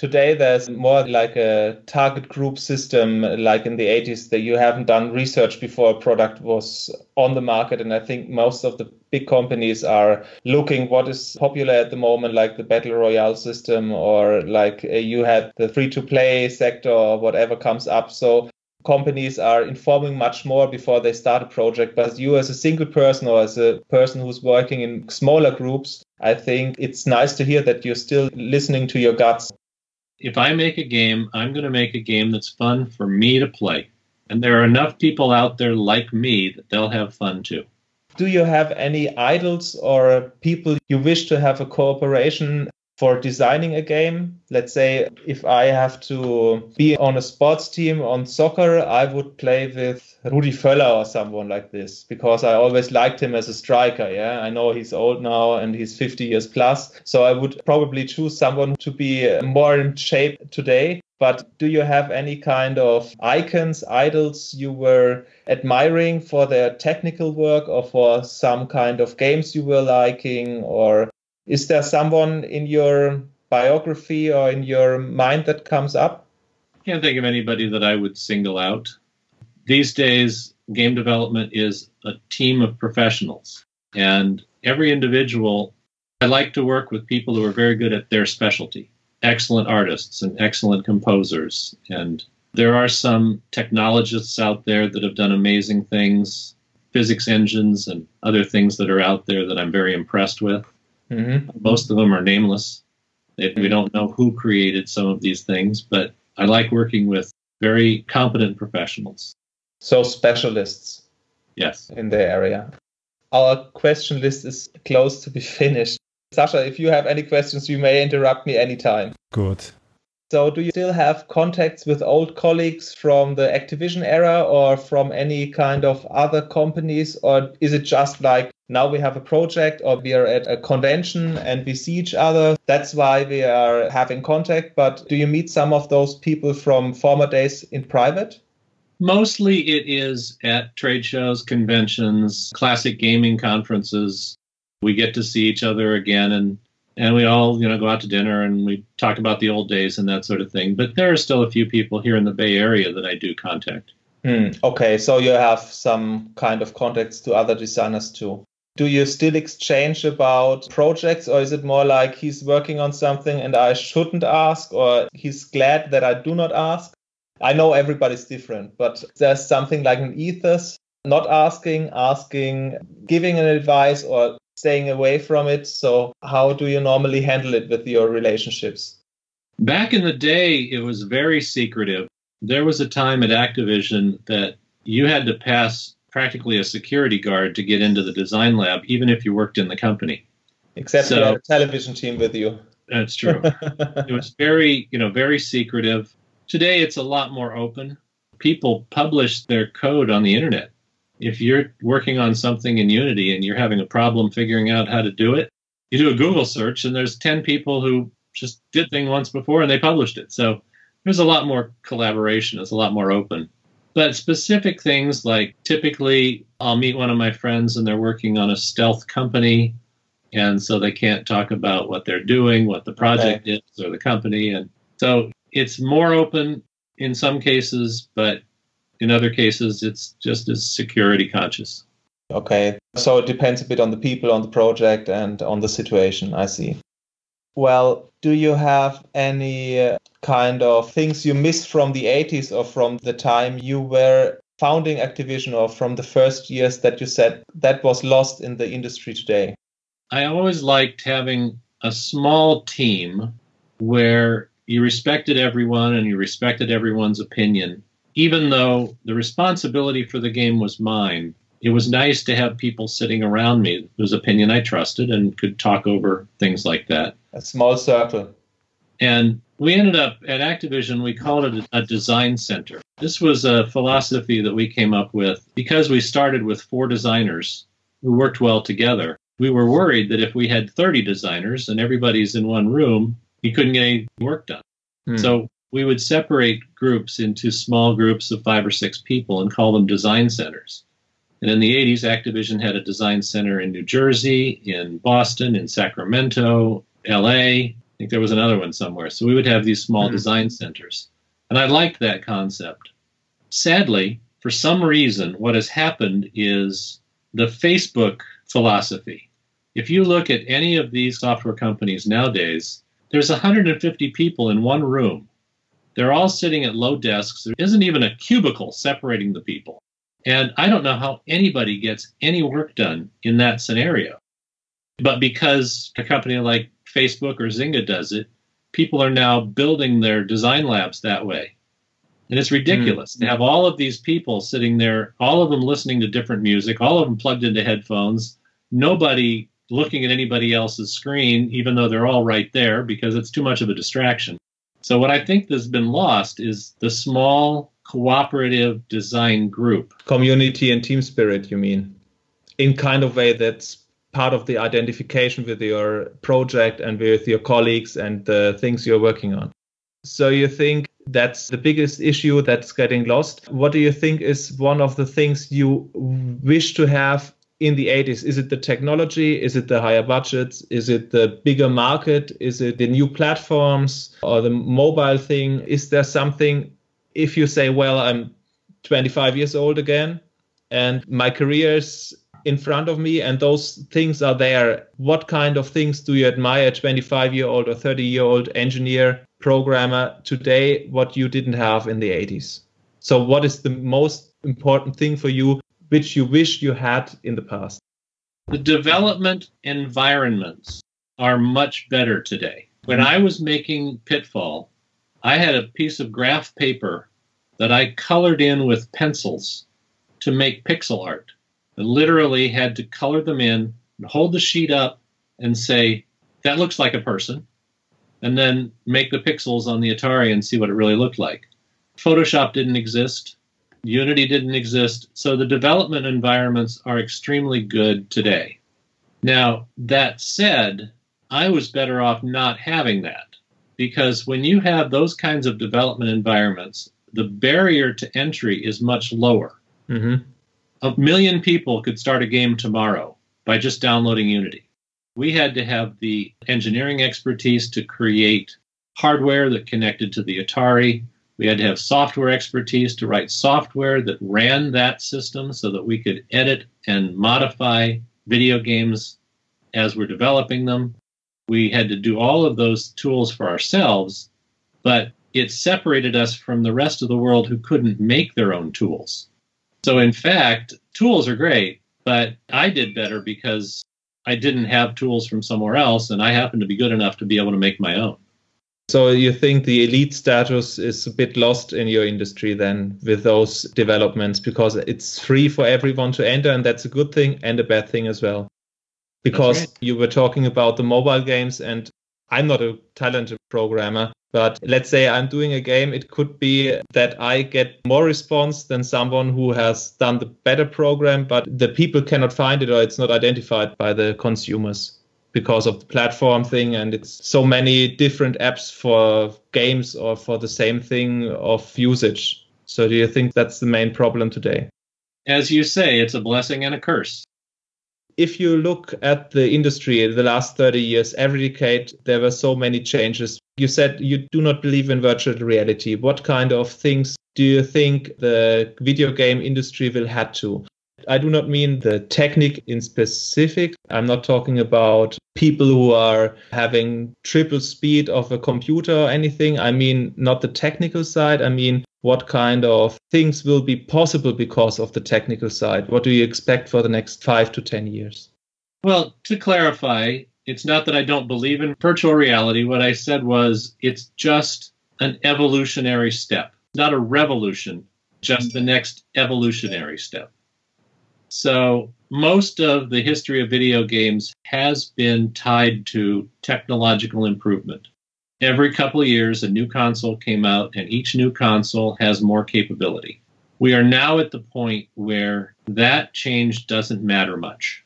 Today, there's more like a target group system, like in the 80s, that you haven't done research before a product was on the market. And I think most of the big companies are looking what is popular at the moment, like the battle royale system, or like uh, you had the free to play sector, or whatever comes up. So companies are informing much more before they start a project. But you, as a single person or as a person who's working in smaller groups, I think it's nice to hear that you're still listening to your guts. If I make a game, I'm going to make a game that's fun for me to play. And there are enough people out there like me that they'll have fun too. Do you have any idols or people you wish to have a cooperation for designing a game? Let's say if I have to be on a sports team on soccer, I would play with Rudi Völler or someone like this because I always liked him as a striker. Yeah, I know he's old now and he's 50 years plus. So I would probably choose someone to be more in shape today. But do you have any kind of icons, idols you were admiring for their technical work or for some kind of games you were liking? Or is there someone in your biography or in your mind that comes up? I can't think of anybody that I would single out. These days, game development is a team of professionals. And every individual, I like to work with people who are very good at their specialty, excellent artists and excellent composers. And there are some technologists out there that have done amazing things, physics engines and other things that are out there that I'm very impressed with. Mm-hmm. Most of them are nameless. We don't know who created some of these things, but I like working with very competent professionals. So specialists Yes. in the area. Our question list is close to be finished. Sasha, if you have any questions, you may interrupt me anytime. Good. So, do you still have contacts with old colleagues from the Activision era or from any kind of other companies? Or is it just like now we have a project or we are at a convention and we see each other? That's why we are having contact. But do you meet some of those people from former days in private? Mostly it is at trade shows, conventions, classic gaming conferences. We get to see each other again and and we all, you know, go out to dinner and we talk about the old days and that sort of thing. But there are still a few people here in the Bay Area that I do contact. Hmm. Okay, so you have some kind of contacts to other designers too. Do you still exchange about projects, or is it more like he's working on something and I shouldn't ask, or he's glad that I do not ask? I know everybody's different, but there's something like an ethos not asking, asking, giving an advice, or staying away from it. So, how do you normally handle it with your relationships? Back in the day, it was very secretive. There was a time at Activision that you had to pass practically a security guard to get into the design lab, even if you worked in the company. Except So- you had a television team with you. That's true. it was very, you know, very secretive. Today, it's a lot more open. People publish their code on the internet. If you're working on something in Unity and you're having a problem figuring out how to do it, you do a Google search and there's 10 people who just did thing once before and they published it. So there's a lot more collaboration. It's a lot more open. But specific things like typically I'll meet one of my friends and they're working on a stealth company and so they can't talk about what they're doing, what the project is, or the company. And so it's more open in some cases, but in other cases, it's just as security conscious. Okay. So it depends a bit on the people, on the project, and on the situation. I see. Well, do you have any uh, kind of things you miss from the 80s or from the time you were founding Activision or from the first years that you said that was lost in the industry today? I always liked having a small team where you respected everyone and you respected everyone's opinion. Even though the responsibility for the game was mine, it was nice to have people sitting around me whose opinion I trusted and could talk over things like that. A small circle. And we ended up at Activision, we called it a, design center. This was a philosophy that we came up with because we started with four designers who worked well together. We were worried that if we had 30 designers and everybody's in one room, you couldn't get any work done. Hmm. So we would separate groups into small groups of five or six people and call them design centers. And in the 80s, Activision had a design center in New Jersey, in Boston, in Sacramento, LA. I think there was another one somewhere. So we would have these small Mhm. design centers. And I liked that concept. Sadly, for some reason, what has happened is the Facebook philosophy. If you look at any of these software companies nowadays, there's 150 people in one room. They're all sitting at low desks. There isn't even a cubicle separating the people. And I don't know how anybody gets any work done in that scenario. But because a company like Facebook or Zynga does it, people are now building their design labs that way. And it's ridiculous to hmm. have all of these people sitting there, all of them listening to different music, all of them plugged into headphones, nobody looking at anybody else's screen, even though they're all right there, because it's too much of a distraction. So, what I think has been lost is the small cooperative design group. Community and team spirit, you mean? In kind of way that's part of the identification with your project and with your colleagues and the things you're working on. So you think that's the biggest issue that's getting lost? What do you think is one of the things you wish to have in the 80s? Is it the technology? Is it the higher budgets? Is it the bigger market? Is it the new platforms or the mobile thing? Is there something, if you say, well, I'm 25 years old again and my career's in front of me and those things are there, what kind of things do you admire, a 25 year old or 30 year old engineer, programmer today, what you didn't have in the 80s? So, what is the most important thing for you, which you wish you had in the past? The development environments are much better today. When I was making Pitfall, I had a piece of graph paper that I colored in with pencils to make pixel art. I literally had to color them in and hold the sheet up and say, that looks like a person, and then make the pixels on the Atari and see what it really looked like. Photoshop didn't exist. Unity didn't exist. So the development environments are extremely good today. Now, that said, I was better off not having that because when you have those kinds of development environments, the barrier to entry is much lower. Mm-hmm. A million people could start a game tomorrow by just downloading Unity. We had to have the engineering expertise to create hardware that connected to the Atari. We had to have software expertise to write software that ran that system so that we could edit and modify video games as we're developing them. We had to do all of those tools for ourselves, but it separated us from the rest of the world who couldn't make their own tools. So, in fact, tools are great, but I did better because I didn't have tools from somewhere else and I happened to be good enough to be able to make my own. So you think the elite status is a bit lost in your industry then with those developments because it's free for everyone to enter and that's a good thing and a bad thing as well. Because right. you were talking about the mobile games and I'm not a talented programmer, but let's say I'm doing a game, it could be that I get more response than someone who has done the better program, but the people cannot find it or it's not identified by the consumers because of the platform thing and it's so many different apps for games or for the same thing of usage. So do you think that's the main problem today? As you say, it's a blessing and a curse. If you look at the industry in the last 30 years, every decade there were so many changes. You said you do not believe in virtual reality. What kind of things do you think the video game industry will have to? I do not mean the technique in specific. I'm not talking about people who are having triple speed of a computer or anything. I mean, not the technical side. I mean, what kind of things will be possible because of the technical side? What do you expect for the next five to 10 years? Well, to clarify, it's not that I don't believe in virtual reality. What I said was it's just an evolutionary step, not a revolution, just the next evolutionary step. So, most of the history of video games has been tied to technological improvement. Every couple of years, a new console came out, and each new console has more capability. We are now at the point where that change doesn't matter much.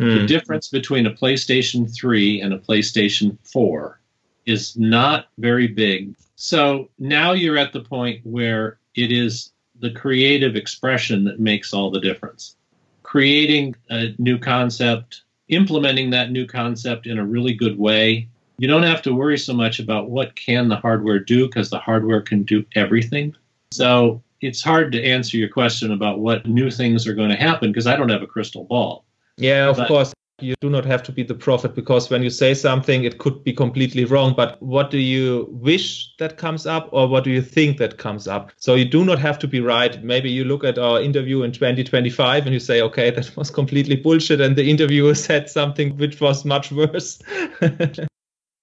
Mm. The hmm. difference between a PlayStation 3 and a PlayStation 4 is not very big. So now you're at the point where it is the creative expression that makes all the difference creating a new concept, implementing that new concept in a really good way. You don't have to worry so much about what can the hardware do because the hardware can do everything. So it's hard to answer your question about what new things are going to happen because I don't have a crystal ball. Yeah, of but, course you do not have to be the prophet because when you say something it could be completely wrong. But what do you wish that comes up or what do you think that comes up? So you do not have to be right. Maybe you look at our interview in 2025 and you say okay that was completely bullshit and the interviewer said something which was much worse.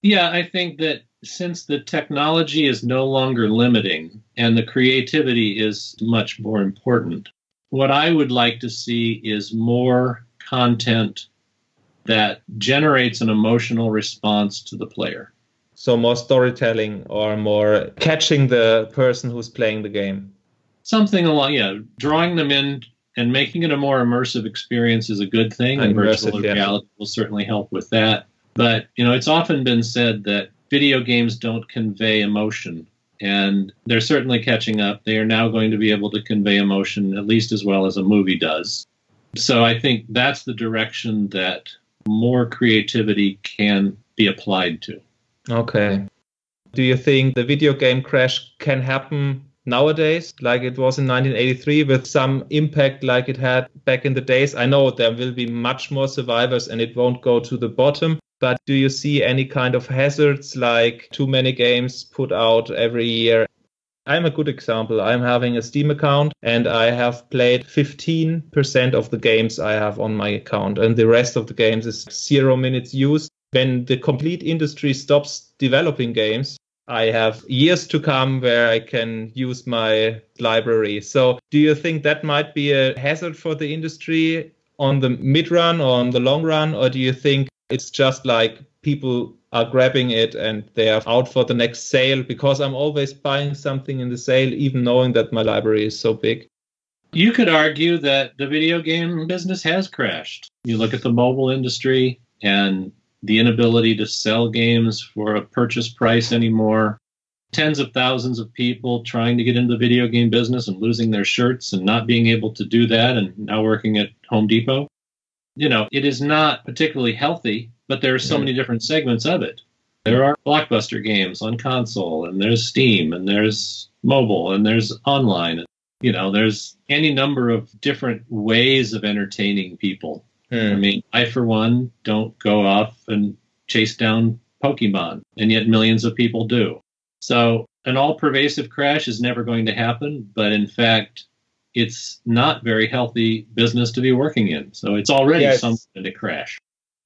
Yeah i think that since the technology is no longer limiting and the creativity is much more important what i would like to see is more content that generates an emotional response to the player. So more storytelling or more catching the person who's playing the game. Something along, yeah, drawing them in and making it a more immersive experience is a good thing, and, and virtual reality yeah. will certainly help with that. But you know, it's often been said that video games don't convey emotion, and they're certainly catching up. They are now going to be able to convey emotion at least as well as a movie does. So I think that's the direction that more creativity can be applied to. Okay. Do you think the video game crash can happen nowadays, like it was in 1983, with some impact like it had back in the days? I know there will be much more survivors and it won't go to the bottom. But do you see any kind of hazards like too many games put out every year I'm a good example. I'm having a Steam account and I have played 15% of the games I have on my account, and the rest of the games is zero minutes used. When the complete industry stops developing games, I have years to come where I can use my library. So, do you think that might be a hazard for the industry on the mid run or on the long run? Or do you think it's just like people are grabbing it and they are out for the next sale because I'm always buying something in the sale, even knowing that my library is so big. You could argue that the video game business has crashed. You look at the mobile industry and the inability to sell games for a purchase price anymore. Tens of thousands of people trying to get into the video game business and losing their shirts and not being able to do that and now working at Home Depot. You know, it is not particularly healthy but there are so many different segments of it. There are blockbuster games on console, and there's Steam, and there's mobile, and there's online. You know, there's any number of different ways of entertaining people. Hmm. I mean, I, for one, don't go off and chase down Pokemon, and yet millions of people do. So, an all pervasive crash is never going to happen, but in fact, it's not very healthy business to be working in. So, it's already yeah, something to crash.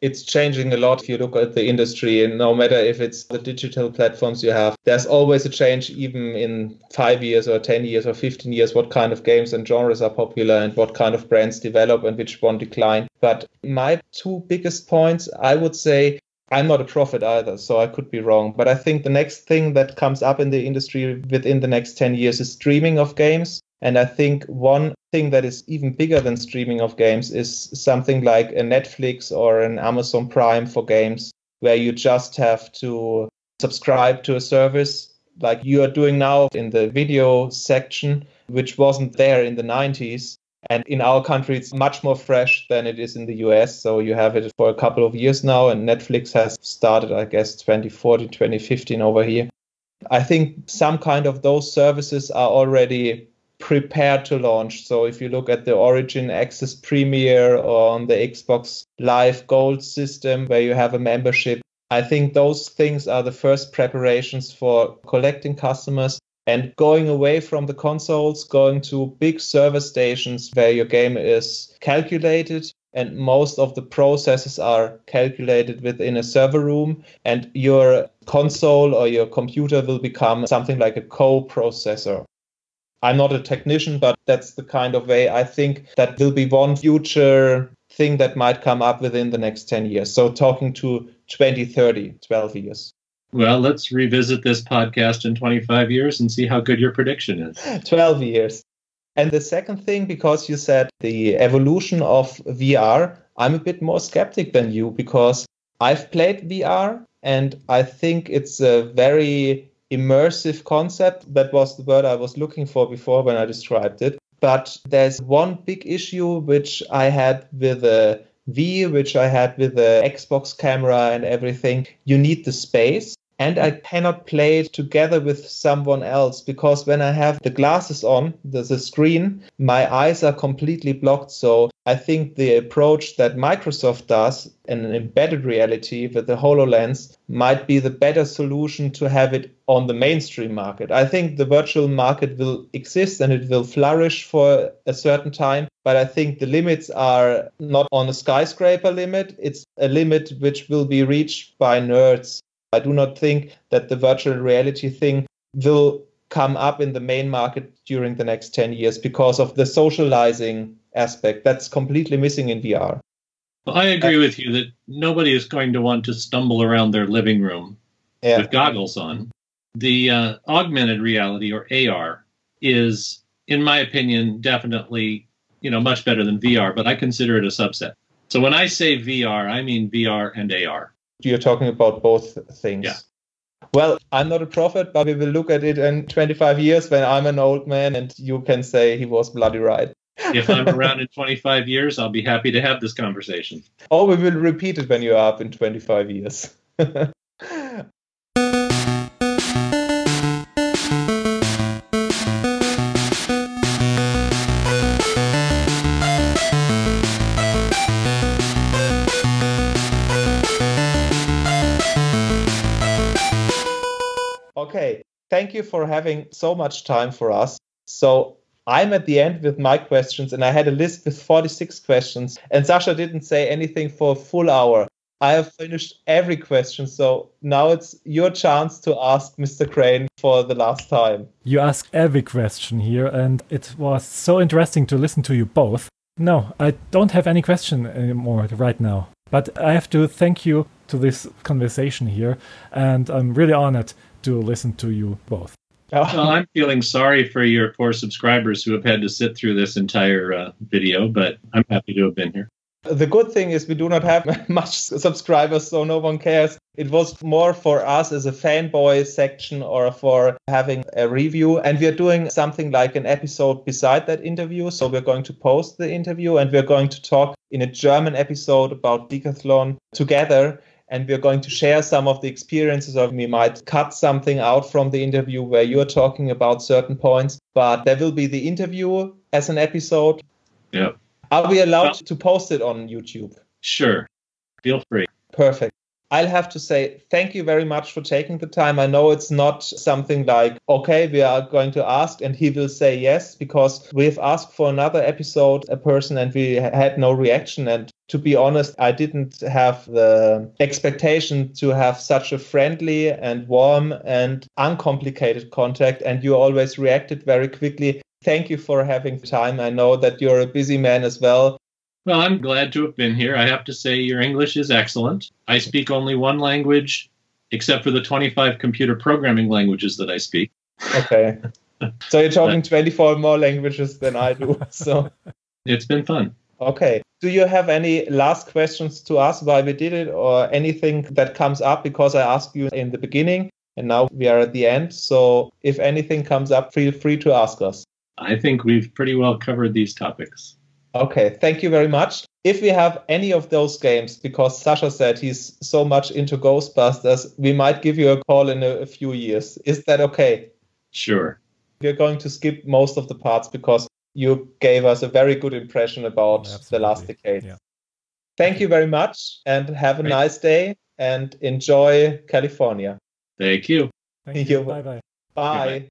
It's changing a lot if you look at the industry and no matter if it's the digital platforms you have there's always a change even in 5 years or 10 years or 15 years what kind of games and genres are popular and what kind of brands develop and which one decline. But my two biggest points i would say I'm not a prophet either, so I could be wrong. But I think the next thing that comes up in the industry within the next 10 years is streaming of games. And I think one thing that is even bigger than streaming of games is something like a Netflix or an Amazon Prime for games, where you just have to subscribe to a service like you are doing now in the video section, which wasn't there in the 90s. And in our country, it's much more fresh than it is in the US. So you have it for a couple of years now, and Netflix has started, I guess, 2014, 2015 over here. I think some kind of those services are already prepared to launch. So if you look at the Origin Access Premier or on the Xbox Live Gold system where you have a membership, I think those things are the first preparations for collecting customers and going away from the consoles, going to big server stations where your game is calculated and most of the processes are calculated within a server room and your console or your computer will become something like a co-processor I'm not a technician, but that's the kind of way I think that will be one future thing that might come up within the next 10 years. So talking to 2030, 12 years. Well, let's revisit this podcast in 25 years and see how good your prediction is. 12 years. And the second thing, because you said the evolution of VR, I'm a bit more skeptic than you because I've played VR and I think it's a very immersive concept. That was the word I was looking for before when I described it. But there's one big issue which I had with the V, which I had with the Xbox camera and everything. You need the space and I cannot play it together with someone else because when I have the glasses on, the, a screen, my eyes are completely blocked. So I think the approach that Microsoft does in an embedded reality with the HoloLens might be the better solution to have it on the mainstream market. I think the virtual market will exist and it will flourish for a certain time, but I think the limits are not on a skyscraper limit. It's a limit which will be reached by nerds I do not think that the virtual reality thing will come up in the main market during the next 10 years because of the socializing aspect that's completely missing in VR. Well, I agree with you that nobody is going to want to stumble around their living room yeah. with goggles on. The uh, augmented reality or AR is, in my opinion, definitely you know much better than VR, but I consider it a subset. So when I say VR, I mean VR and AR you're talking about both things. Yeah. Well, I'm not a prophet, but we will look at it in 25 years when I'm an old man and you can say he was bloody right. if I'm around in 25 years, I'll be happy to have this conversation. Or we will repeat it when you're up in 25 years. thank you for having so much time for us. So I'm at the end with my questions, and I had a list with 46 questions, and Sasha didn't say anything for a full hour. I have finished every question, so now it's your chance to ask Mr. Crane for the last time. You asked every question here, and it was so interesting to listen to you both. No, I don't have any question anymore right now. But I have to thank you to this conversation here, and I'm really honored to listen to you both. Well, I'm feeling sorry for your poor subscribers who have had to sit through this entire uh, video, but I'm happy to have been here. The good thing is we do not have much subscribers, so no one cares. It was more for us as a fanboy section or for having a review. And we're doing something like an episode beside that interview. So we're going to post the interview and we're going to talk in a German episode about Decathlon together and we're going to share some of the experiences or we might cut something out from the interview where you're talking about certain points but there will be the interview as an episode. Yeah. Are we allowed well, to post it on youtube? Sure. Feel free. Perfect I'll have to say thank you very much for taking the time. I know it's not something like, okay, we are going to ask and he will say yes, because we've asked for another episode, a person, and we had no reaction. And to be honest, I didn't have the expectation to have such a friendly and warm and uncomplicated contact. And you always reacted very quickly. Thank you for having time. I know that you're a busy man as well. Well, I'm glad to have been here. I have to say, your English is excellent. I speak only one language, except for the 25 computer programming languages that I speak. Okay. so you're talking 24 more languages than I do. So it's been fun. Okay. Do you have any last questions to ask why we did it or anything that comes up? Because I asked you in the beginning and now we are at the end. So if anything comes up, feel free to ask us. I think we've pretty well covered these topics. Okay, thank you very much. If we have any of those games, because Sasha said he's so much into Ghostbusters, we might give you a call in a, a few years. Is that okay? Sure. We're going to skip most of the parts because you gave us a very good impression about Absolutely. the last decade. Yeah. Thank you very much and have a nice day and enjoy California. Thank you. Thank you. Bye bye. Bye.